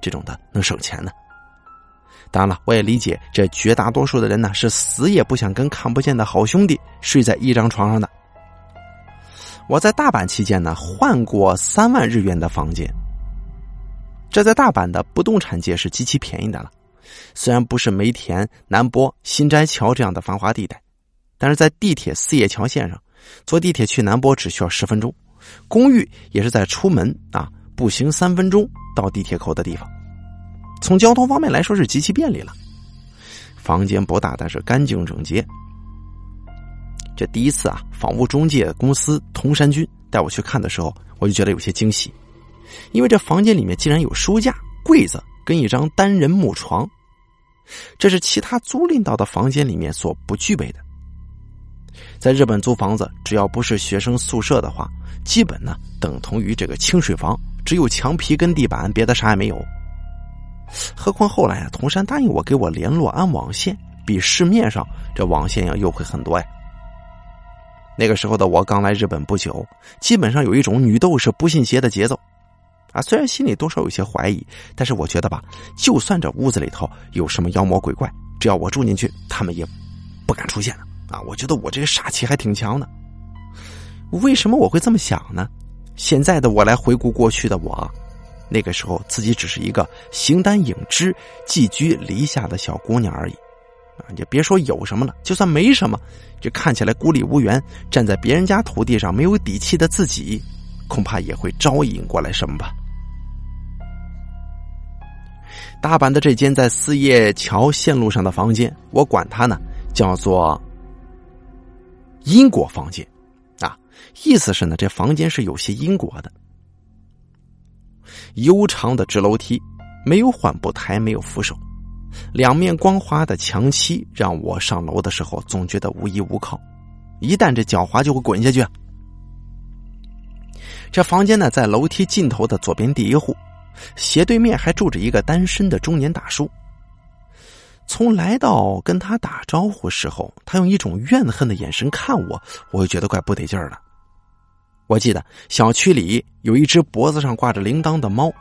这种的能省钱呢。当然了，我也理解这绝大多数的人呢是死也不想跟看不见的好兄弟睡在一张床上的。我在大阪期间呢换过三万日元的房间，这在大阪的不动产界是极其便宜的了。虽然不是梅田、南波、新斋桥这样的繁华地带，但是在地铁四叶桥线上，坐地铁去南波只需要十分钟，公寓也是在出门啊步行三分钟到地铁口的地方，从交通方面来说是极其便利了。房间不大，但是干净整洁。这第一次啊，房屋中介公司通山君带我去看的时候，我就觉得有些惊喜，因为这房间里面竟然有书架、柜子跟一张单人木床。这是其他租赁到的房间里面所不具备的。在日本租房子，只要不是学生宿舍的话，基本呢等同于这个清水房，只有墙皮跟地板，别的啥也没有。何况后来啊，同山答应我给我联络安网线，比市面上这网线要优惠很多呀。那个时候的我刚来日本不久，基本上有一种女斗士不信邪的节奏。啊，虽然心里多少有些怀疑，但是我觉得吧，就算这屋子里头有什么妖魔鬼怪，只要我住进去，他们也不敢出现啊，我觉得我这个煞气还挺强的。为什么我会这么想呢？现在的我来回顾过去的我，那个时候自己只是一个形单影只、寄居篱下的小姑娘而已。啊，也别说有什么了，就算没什么，这看起来孤立无援、站在别人家土地上没有底气的自己，恐怕也会招引过来什么吧。大阪的这间在四叶桥线路上的房间，我管它呢叫做“因果房间”，意思是呢这房间是有些因果的。悠长的直楼梯，没有缓步台，没有扶手，两面光滑的墙漆，让我上楼的时候总觉得无依无靠，一旦这脚滑就会滚下去。这房间呢在楼梯尽头的左边第一户。斜对面还住着一个单身的中年大叔。从来到跟他打招呼时候，他用一种怨恨的眼神看我，我就觉得怪不得劲儿了。我记得小区里有一只脖子上挂着铃铛的猫，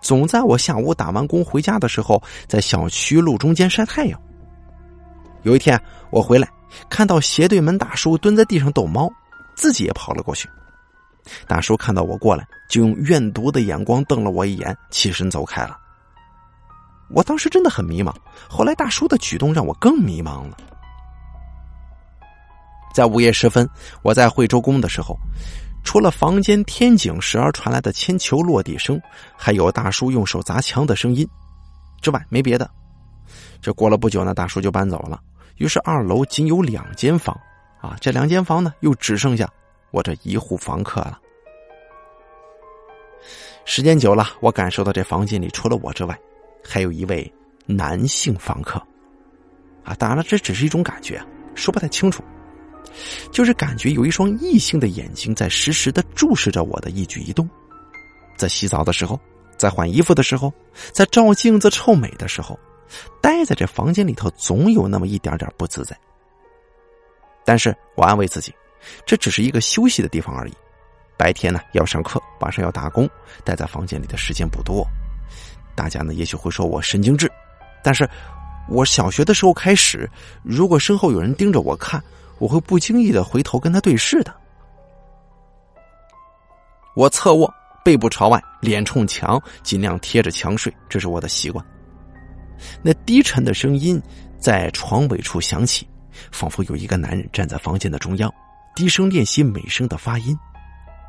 总在我下午打完工回家的时候，在小区路中间晒太阳。有一天我回来，看到斜对门大叔蹲在地上逗猫，自己也跑了过去。大叔看到我过来，就用怨毒的眼光瞪了我一眼，起身走开了。我当时真的很迷茫。后来大叔的举动让我更迷茫了。在午夜时分，我在惠州宫的时候，除了房间天井时而传来的铅球落地声，还有大叔用手砸墙的声音之外，没别的。这过了不久呢，大叔就搬走了。于是二楼仅有两间房，啊，这两间房呢，又只剩下。我这一户房客了，时间久了，我感受到这房间里除了我之外，还有一位男性房客，啊，当然了，这只是一种感觉，说不太清楚，就是感觉有一双异性的眼睛在时时的注视着我的一举一动，在洗澡的时候，在换衣服的时候，在照镜子臭美的时候，待在这房间里头，总有那么一点点不自在。但是我安慰自己。这只是一个休息的地方而已，白天呢要上课，晚上要打工，待在房间里的时间不多。大家呢也许会说我神经质，但是我小学的时候开始，如果身后有人盯着我看，我会不经意的回头跟他对视的。我侧卧，背部朝外，脸冲墙，尽量贴着墙睡，这是我的习惯。那低沉的声音在床尾处响起，仿佛有一个男人站在房间的中央。低声练习美声的发音，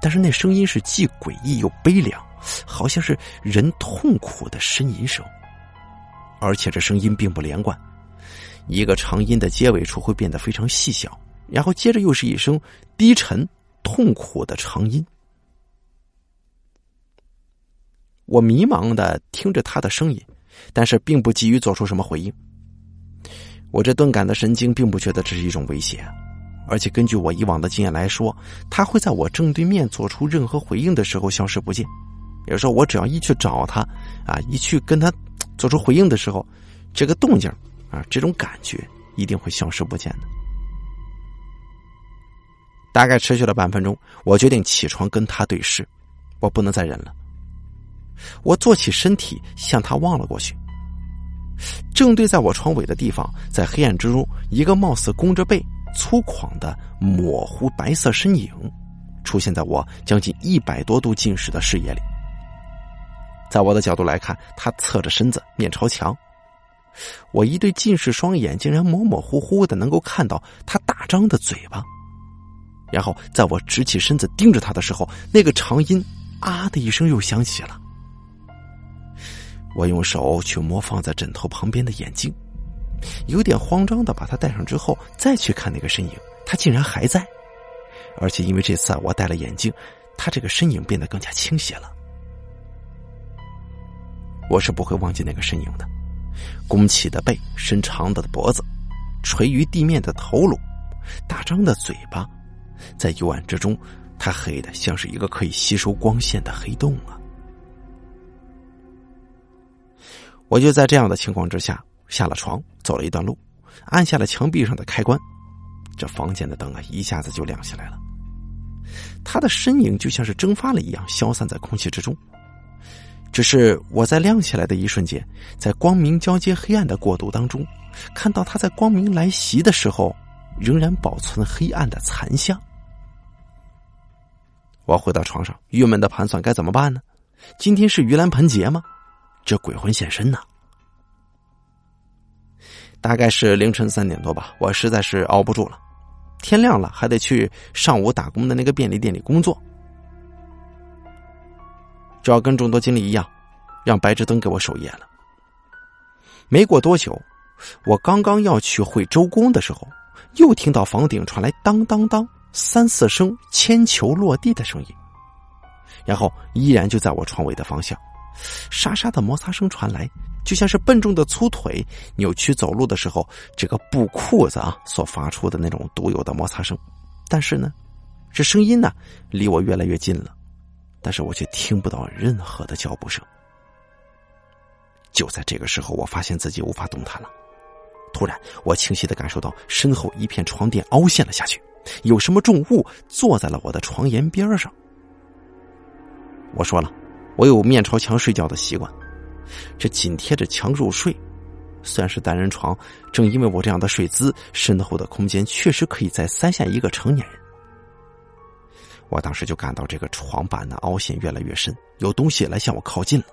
但是那声音是既诡异又悲凉，好像是人痛苦的呻吟声。而且这声音并不连贯，一个长音的结尾处会变得非常细小，然后接着又是一声低沉、痛苦的长音。我迷茫的听着他的声音，但是并不急于做出什么回应。我这钝感的神经并不觉得这是一种威胁，而且根据我以往的经验来说，他会在我正对面做出任何回应的时候消失不见。有时候我只要一去找他，啊，一去跟他做出回应的时候，这个动静啊，这种感觉一定会消失不见的。大概持续了半分钟，我决定起床跟他对视，我不能再忍了。我坐起身体向他望了过去。正对在我床尾的地方，在黑暗之中，一个貌似弓着背、粗犷的模糊白色身影，出现在我将近一百多度近视的视野里。在我的角度来看，他侧着身子，面朝墙。我一对近视双眼竟然模模糊糊的能够看到他大张的嘴巴。然后，在我直起身子盯着他的时候，那个长音“啊”的一声又响起了。我用手去摸放在枕头旁边的眼镜，有点慌张的把它戴上之后，再去看那个身影，他竟然还在，而且因为这次我戴了眼镜，他这个身影变得更加清晰了。我是不会忘记那个身影的，弓起的背，伸长的脖子，垂于地面的头颅，大张的嘴巴，在幽暗之中，它黑的像是一个可以吸收光线的黑洞啊。我就在这样的情况之下下了床，走了一段路，按下了墙壁上的开关，这房间的灯啊一下子就亮起来了。他的身影就像是蒸发了一样，消散在空气之中。只是我在亮起来的一瞬间，在光明交接黑暗的过渡当中，看到他在光明来袭的时候，仍然保存黑暗的残像。我回到床上，郁闷的盘算该怎么办呢？今天是盂兰盆节吗？这鬼魂现身呢？大概是凌晨三点多吧，我实在是熬不住了。天亮了，还得去上午打工的那个便利店里工作，就要跟众多经理一样，让白炽灯给我守夜了。没过多久，我刚刚要去会周公的时候，又听到房顶传来当当当三四声铅球落地的声音，然后依然就在我床尾的方向。沙沙的摩擦声传来，就像是笨重的粗腿扭曲走路的时候，这个布裤子啊所发出的那种独有的摩擦声。但是呢，这声音呢离我越来越近了，但是我却听不到任何的脚步声。就在这个时候，我发现自己无法动弹了。突然，我清晰的感受到身后一片床垫凹陷了下去，有什么重物坐在了我的床沿边上。我说了。我有面朝墙睡觉的习惯，这紧贴着墙入睡，虽然是单人床，正因为我这样的睡姿，身后的空间确实可以再塞下一个成年人。我当时就感到这个床板的凹陷越来越深，有东西来向我靠近了。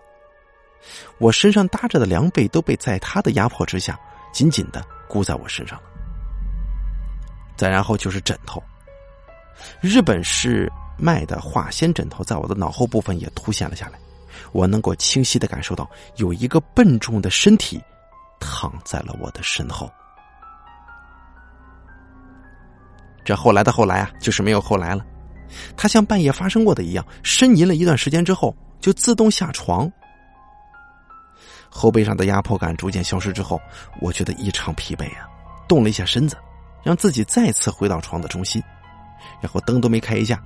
我身上搭着的凉被都被在他的压迫之下紧紧的箍在我身上了。再然后就是枕头，日本是。卖的化纤枕头在我的脑后部分也凸显了下来，我能够清晰的感受到有一个笨重的身体躺在了我的身后。这后来的后来啊，就是没有后来了。他像半夜发生过的一样，呻吟了一段时间之后，就自动下床。后背上的压迫感逐渐消失之后，我觉得异常疲惫啊，动了一下身子，让自己再次回到床的中心，然后灯都没开一下。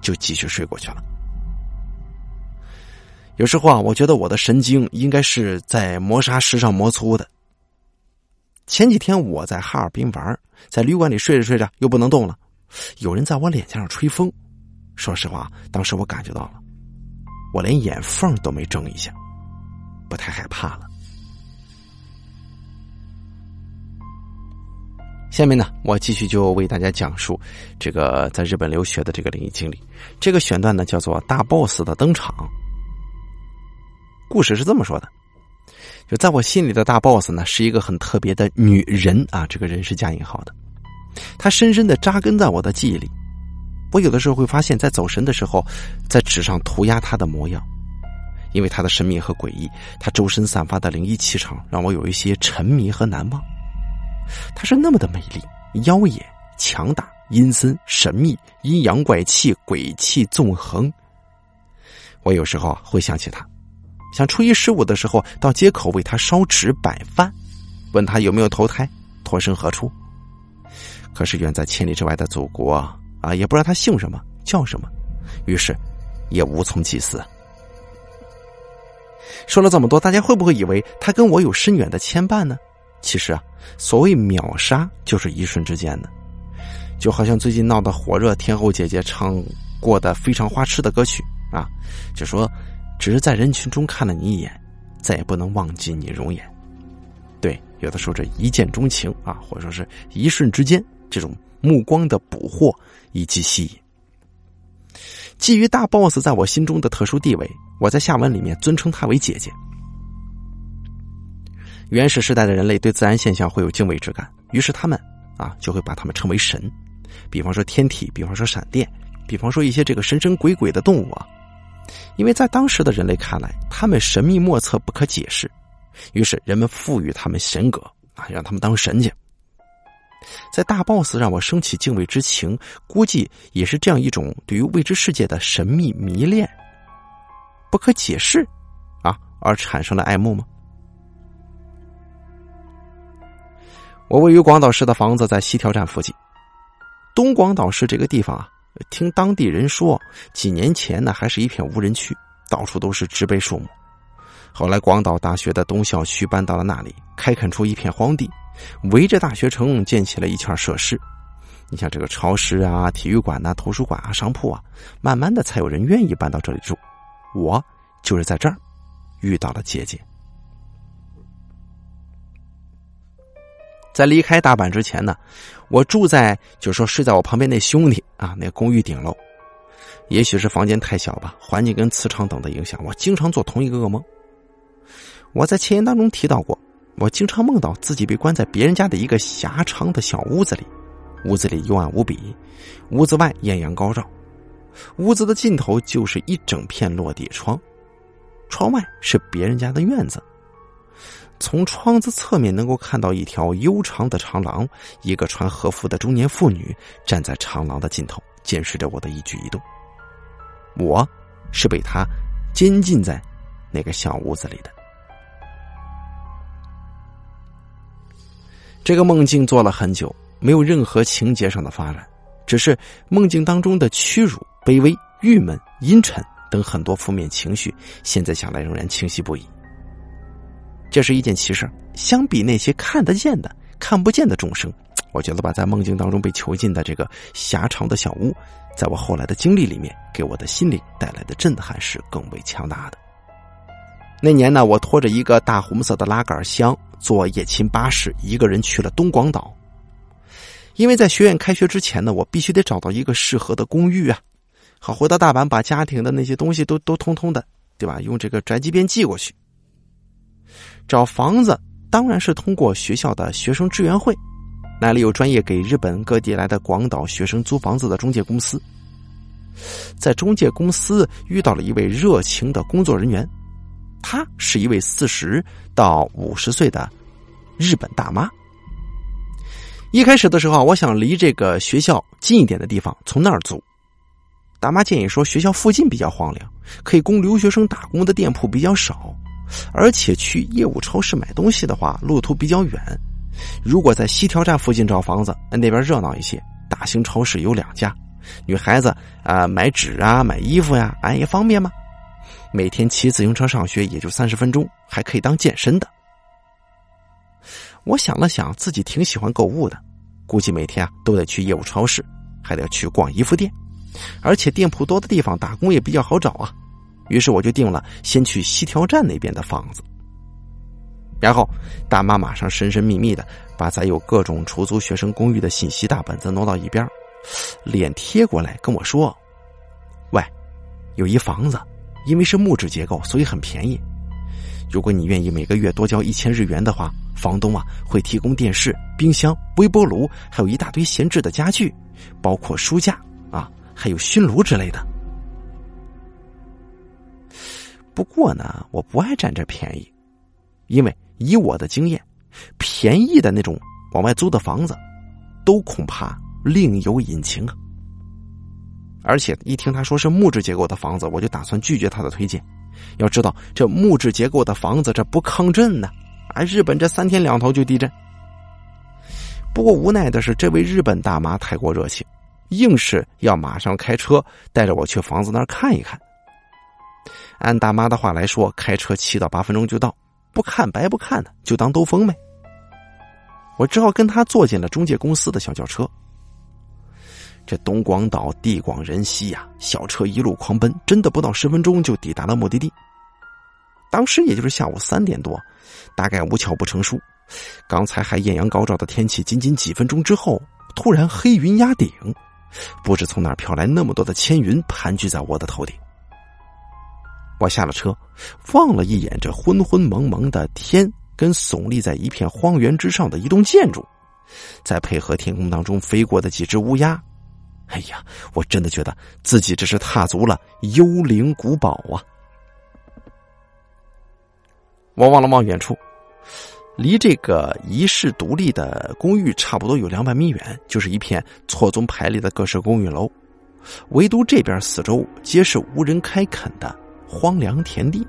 就继续睡过去了。有时候啊，我觉得我的神经应该是在磨砂石上磨粗的。前几天我在哈尔滨玩，在旅馆里睡着睡着又不能动了，有人在我脸颊上吹风。说实话，当时我感觉到了，我连眼缝都没睁一下，不太害怕了。下面呢，我继续就为大家讲述这个在日本留学的这个灵异经历。这个选段呢叫做“大 boss 的登场”。故事是这么说的：就在我心里的大 boss 呢，是一个很特别的女人啊，这个人是加引号的。他深深的扎根在我的记忆里。我有的时候会发现，在走神的时候，在纸上涂鸦他的模样，因为他的神秘和诡异，他周身散发的灵异气场，让我有一些沉迷和难忘。它是那么的美丽、妖冶、强大、阴森、神秘、阴阳怪气、鬼气纵横。我有时候会想起他，想初一十五的时候到街口为他烧纸摆饭，问他有没有投胎，脱生何处。可是远在千里之外的祖国啊，也不知道他姓什么叫什么，于是也无从祭祀。说了这么多，大家会不会以为他跟我有深远的牵绊呢？其实啊，所谓秒杀就是一瞬之间的，就好像最近闹得火热，天后姐姐唱过的非常花痴的歌曲啊，就说只是在人群中看了你一眼，再也不能忘记你容颜。对，有的时候这一见钟情啊，或者说是一瞬之间这种目光的捕获以及吸引。基于大 boss 在我心中的特殊地位，我在下文里面尊称他为姐姐。原始时代的人类对自然现象会有敬畏之感，于是他们啊就会把他们称为神，比方说天体，比方说闪电，比方说一些这个神神鬼鬼的动物啊。因为在当时的人类看来，他们神秘莫测，不可解释，于是人们赋予他们神格啊，让他们当神去。在大 boss 让我升起敬畏之情，估计也是这样一种对于未知世界的神秘迷恋、不可解释啊，而产生了爱慕吗？我位于广岛市的房子在西条站附近。东广岛市这个地方啊，听当地人说，几年前呢还是一片无人区，到处都是植被树木。后来广岛大学的东校区搬到了那里，开垦出一片荒地。围着大学城建起了一圈设施，你像这个超市啊、体育馆呐、图书馆啊、商铺啊，慢慢的才有人愿意搬到这里住。我就是在这儿遇到了姐姐。在离开大阪之前呢，我住在就说睡在我旁边那兄弟啊那公寓顶楼。也许是房间太小吧，环境跟磁场等的影响，我经常做同一个噩梦。我在前言当中提到过。我经常梦到自己被关在别人家的一个狭长的小屋子里，屋子里幽暗无比，屋子外艳阳高照，屋子的尽头就是一整片落地窗，窗外是别人家的院子。从窗子侧面能够看到一条悠长的长廊，一个穿和服的中年妇女站在长廊的尽头，监视着我的一举一动。我是被他监禁在那个小屋子里的。这个梦境做了很久，没有任何情节上的发展，只是梦境当中的屈辱、卑微、郁闷、阴沉等很多负面情绪，现在想来仍然清晰不已。这是一件奇事，相比那些看得见的、看不见的众生，我觉得吧，在梦境当中被囚禁的这个狭长的小屋，在我后来的经历里面，给我的心灵带来的震撼是更为强大的。那年呢，我拖着一个大红色的拉杆箱。坐夜勤巴士，一个人去了东广岛。因为在学院开学之前呢，我必须得找到一个适合的公寓啊，好回到大阪把家庭的那些东西都都通通的，对吧？用这个宅急便寄过去。找房子当然是通过学校的学生支援会，那里有专业给日本各地来的广岛学生租房子的中介公司。在中介公司遇到了一位热情的工作人员。她是一位四十到五十岁的日本大妈。一开始的时候，我想离这个学校近一点的地方，从那儿租。大妈建议说，学校附近比较荒凉，可以供留学生打工的店铺比较少，而且去业务超市买东西的话，路途比较远。如果在西条站附近找房子，那边热闹一些，大型超市有两家，女孩子啊买纸啊买衣服呀，哎也方便吗？每天骑自行车上学也就三十分钟，还可以当健身的。我想了想，自己挺喜欢购物的，估计每天啊都得去业务超市，还得去逛衣服店，而且店铺多的地方打工也比较好找啊。于是我就定了先去西条站那边的房子。然后大妈马上神神秘秘的把载有各种出租学生公寓的信息大本子挪到一边，脸贴过来跟我说：“喂，有一房子。”因为是木质结构，所以很便宜。如果你愿意每个月多交一千日元的话，房东啊会提供电视、冰箱、微波炉，还有一大堆闲置的家具，包括书架啊，还有熏炉之类的。不过呢，我不爱占这便宜，因为以我的经验，便宜的那种往外租的房子，都恐怕另有隐情啊。而且一听他说是木质结构的房子，我就打算拒绝他的推荐。要知道，这木质结构的房子这不抗震呢，啊，日本这三天两头就地震。不过无奈的是，这位日本大妈太过热情，硬是要马上开车带着我去房子那儿看一看。按大妈的话来说，开车七到八分钟就到，不看白不看的，就当兜风呗。我只好跟他坐进了中介公司的小轿车。这东广岛地广人稀呀，小车一路狂奔，真的不到十分钟就抵达了目的地。当时也就是下午三点多，大概无巧不成书，刚才还艳阳高照的天气，仅仅几分钟之后，突然黑云压顶，不知从哪飘来那么多的千云，盘踞在我的头顶。我下了车，望了一眼这昏昏蒙蒙的天，跟耸立在一片荒原之上的一栋建筑，再配合天空当中飞过的几只乌鸦。哎呀，我真的觉得自己这是踏足了幽灵古堡啊！我望了望远处，离这个遗世独立的公寓差不多有两百米远，就是一片错综排列的各式公寓楼，唯独这边四周皆是无人开垦的荒凉田地。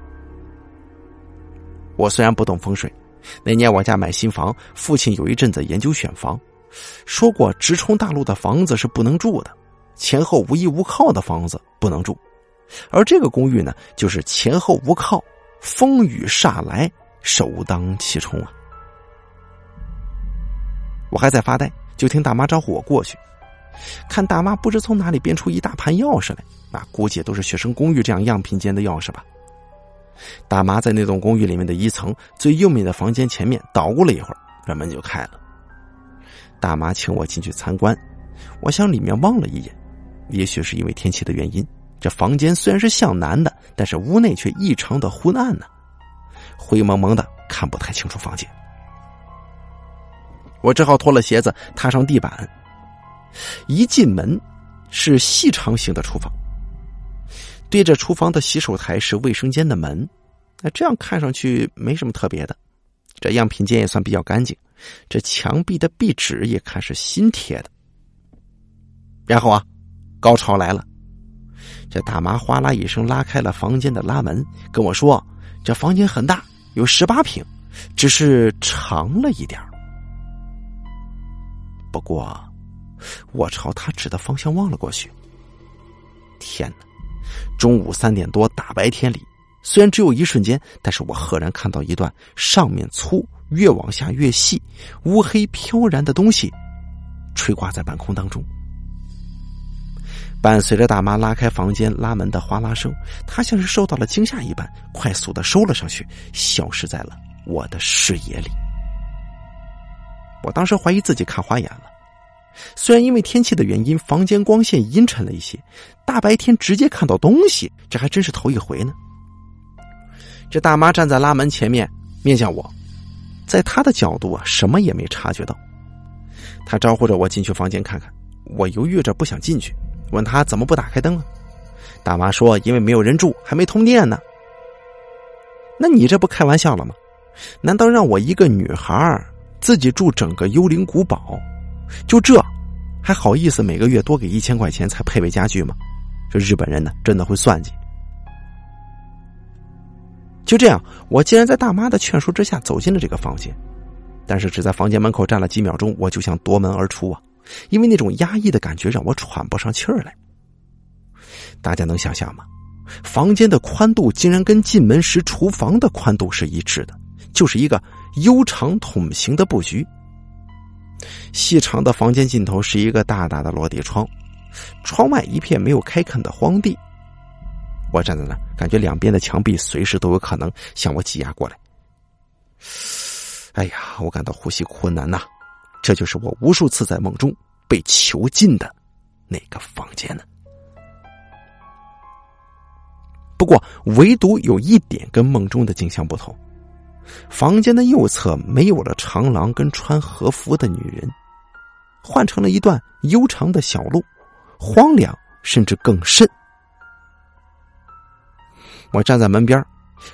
我虽然不懂风水，那年我家买新房，父亲有一阵子研究选房。说过，直冲大陆的房子是不能住的，前后无依无靠的房子不能住，而这个公寓呢，就是前后无靠，风雨煞来，首当其冲啊！我还在发呆，就听大妈招呼我过去，看大妈不知从哪里变出一大盘钥匙来，那估计都是学生公寓这样样品间的钥匙吧。大妈在那栋公寓里面的一层最右面的房间前面捣鼓了一会儿，这门就开了。大妈请我进去参观，我向里面望了一眼，也许是因为天气的原因，这房间虽然是向南的，但是屋内却异常的昏暗呢，灰蒙蒙的，看不太清楚房间。我只好脱了鞋子，踏上地板。一进门，是细长型的厨房，对着厨房的洗手台是卫生间的门，那这样看上去没什么特别的，这样品间也算比较干净。这墙壁的壁纸也看是新贴的。然后啊，高潮来了，这大妈哗啦一声拉开了房间的拉门，跟我说：“这房间很大，有十八平，只是长了一点不过，我朝他指的方向望了过去。天哪！中午三点多，大白天里，虽然只有一瞬间，但是我赫然看到一段上面粗。越往下越细，乌黑飘然的东西垂挂在半空当中。伴随着大妈拉开房间拉门的哗啦声，她像是受到了惊吓一般，快速的收了上去，消失在了我的视野里。我当时怀疑自己看花眼了，虽然因为天气的原因，房间光线阴沉了一些，大白天直接看到东西，这还真是头一回呢。这大妈站在拉门前面，面向我。在她的角度啊，什么也没察觉到。她招呼着我进去房间看看，我犹豫着不想进去，问她怎么不打开灯啊？大妈说：“因为没有人住，还没通电呢。”那你这不开玩笑了吗？难道让我一个女孩自己住整个幽灵古堡？就这，还好意思每个月多给一千块钱才配备家具吗？这日本人呢，真的会算计。就这样，我竟然在大妈的劝说之下走进了这个房间，但是只在房间门口站了几秒钟，我就想夺门而出啊！因为那种压抑的感觉让我喘不上气儿来。大家能想象吗？房间的宽度竟然跟进门时厨房的宽度是一致的，就是一个悠长筒形的布局。细长的房间尽头是一个大大的落地窗，窗外一片没有开垦的荒地。我站在那，感觉两边的墙壁随时都有可能向我挤压过来。哎呀，我感到呼吸困难呐！这就是我无数次在梦中被囚禁的那个房间呢。不过，唯独有一点跟梦中的景象不同：房间的右侧没有了长廊跟穿和服的女人，换成了一段悠长的小路，荒凉甚至更甚。我站在门边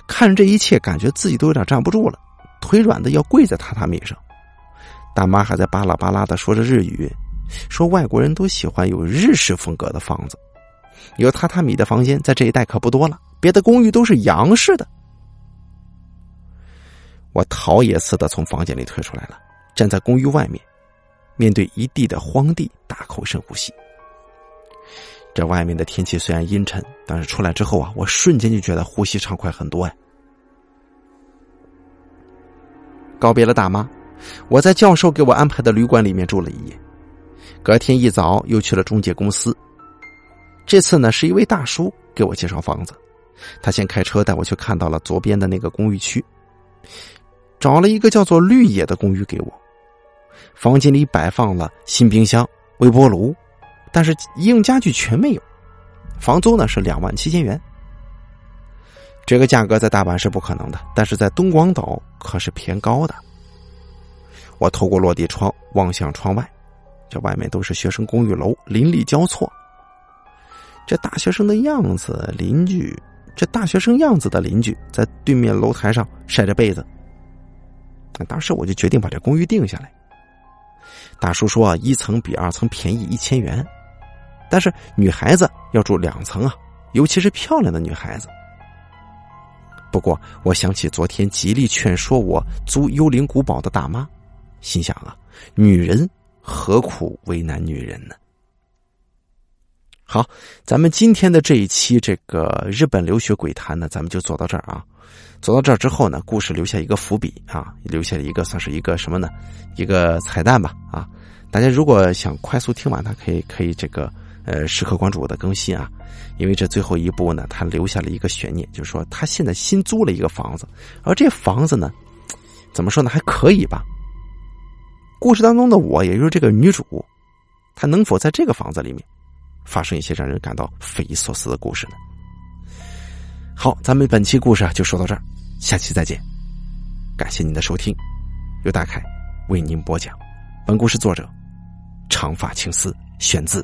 看着这一切，感觉自己都有点站不住了，腿软的要跪在榻榻米上。大妈还在巴拉巴拉的说着日语，说外国人都喜欢有日式风格的房子，有榻榻米的房间在这一带可不多了，别的公寓都是洋式的。我逃也似的从房间里退出来了，站在公寓外面，面对一地的荒地，大口深呼吸。这外面的天气虽然阴沉，但是出来之后啊，我瞬间就觉得呼吸畅快很多呀。告别了大妈，我在教授给我安排的旅馆里面住了一夜。隔天一早又去了中介公司。这次呢，是一位大叔给我介绍房子，他先开车带我去看到了左边的那个公寓区，找了一个叫做绿野的公寓给我。房间里摆放了新冰箱、微波炉。但是一应家具全没有，房租呢是两万七千元。这个价格在大阪是不可能的，但是在东广岛可是偏高的。我透过落地窗望向窗外，这外面都是学生公寓楼，林立交错。这大学生的样子，邻居，这大学生样子的邻居在对面楼台上晒着被子。当时我就决定把这公寓定下来。大叔说，一层比二层便宜一千元。但是女孩子要住两层啊，尤其是漂亮的女孩子。不过我想起昨天极力劝说我租幽灵古堡的大妈，心想啊，女人何苦为难女人呢？好，咱们今天的这一期这个日本留学鬼谈呢，咱们就做到这儿啊。做到这儿之后呢，故事留下一个伏笔啊，留下了一个算是一个什么呢？一个彩蛋吧啊！大家如果想快速听完，它可以可以这个。呃，时刻关注我的更新啊，因为这最后一步呢，他留下了一个悬念，就是说他现在新租了一个房子，而这房子呢，怎么说呢，还可以吧？故事当中的我，也就是这个女主，她能否在这个房子里面发生一些让人感到匪夷所思的故事呢？好，咱们本期故事啊就说到这儿，下期再见，感谢您的收听，由大凯为您播讲，本故事作者长发青丝，选自。